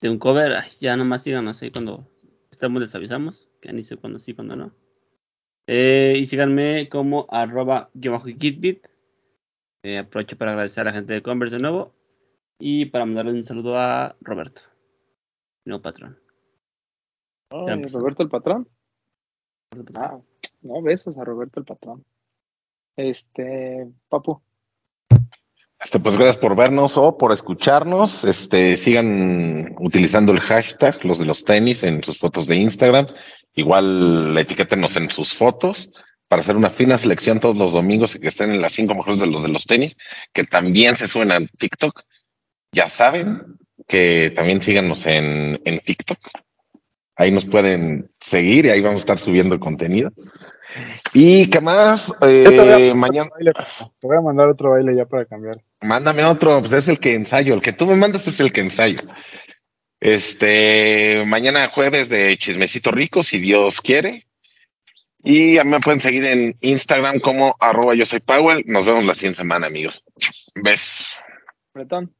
De un cover, ay, ya nomás síganos ahí cuando estamos, les avisamos. Que ni sé cuándo sí, cuándo no. Eh, y síganme como arroba bajo kitbit. Eh, aprovecho para agradecer a la gente de Converse de nuevo. Y para mandarle un saludo a Roberto, nuevo patrón. Roberto el patrón. Ah, no, besos a Roberto el patrón. Este, Papu. Este, pues gracias por vernos o por escucharnos. Este, sigan utilizando el hashtag, los de los tenis, en sus fotos de Instagram. Igual etiquétenos en sus fotos para hacer una fina selección todos los domingos y que estén en las cinco mejores de los de los tenis, que también se suben a TikTok. Ya saben que también síganos en, en TikTok. Ahí nos pueden seguir y ahí vamos a estar subiendo contenido. ¿Y qué más? Yo te voy a Eh, mañana, baile, te voy a mandar otro baile ya para cambiar. mándame otro, pues es el que ensayo. El que tú me mandas es el que ensayo. Este, mañana jueves de Chismecito Rico, si Dios quiere. Y a mí me pueden seguir en Instagram como arroba yo soy Powell. Nos vemos la siguiente semana, amigos. Besos. Bretón.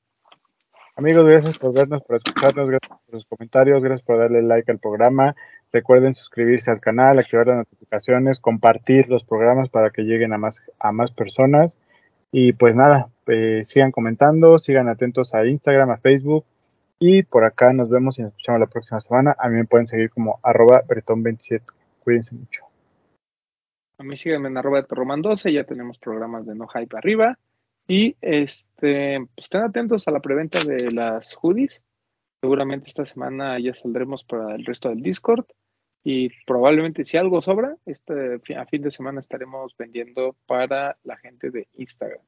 Amigos, gracias por vernos, por escucharnos, gracias por sus comentarios, gracias por darle like al programa. Recuerden suscribirse al canal, activar las notificaciones, compartir los programas para que lleguen a más, a más personas. Y pues nada, eh, sigan comentando, sigan atentos a Instagram, a Facebook. Y por acá nos vemos y nos escuchamos la próxima semana. A mí me pueden seguir como arroba bretón27. Cuídense mucho. A mí síganme en arroba de Roman 12, ya tenemos programas de No Hype arriba. Y este, pues estén atentos a la preventa de las hoodies. Seguramente esta semana ya saldremos para el resto del Discord. Y probablemente si algo sobra, este, a fin de semana estaremos vendiendo para la gente de Instagram.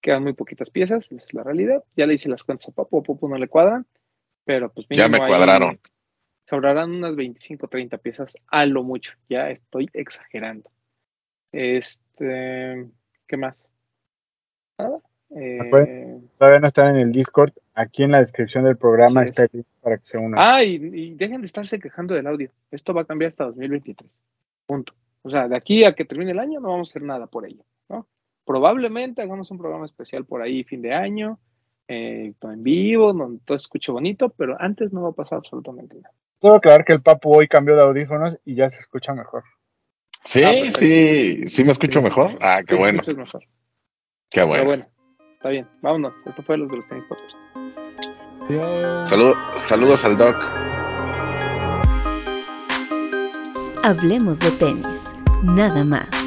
Quedan muy poquitas piezas, esa es la realidad. Ya le hice las cuentas a Papo, a Papo no le cuadran, pero pues Ya me mínimo cuadraron. Sobrarán unas 25 30 piezas a lo mucho. Ya estoy exagerando. Este, ¿qué más? Nada. Eh. Todavía no están en el Discord. Aquí en la descripción del programa está el link para que se unan. ah, y, y dejen de estarse quejando del audio. Esto va a cambiar hasta 2023. Punto. O sea, de aquí a que termine el año no vamos a hacer nada por ello. ¿no? Probablemente hagamos un programa especial por ahí fin de año, eh, en vivo, donde todo se escuche bonito, pero antes no va a pasar absolutamente nada. Puedo aclarar que el Papu hoy cambió de audífonos y ya se escucha mejor. Sí, Ah, sí, sí me escucho mejor. Ah, qué Sí, bueno, mejor. Qué Pero bueno. bueno, está bien. Vámonos. Esto fue los de los tenis podcast. Saludos, saludos al Doc. Hablemos de tenis, nada más.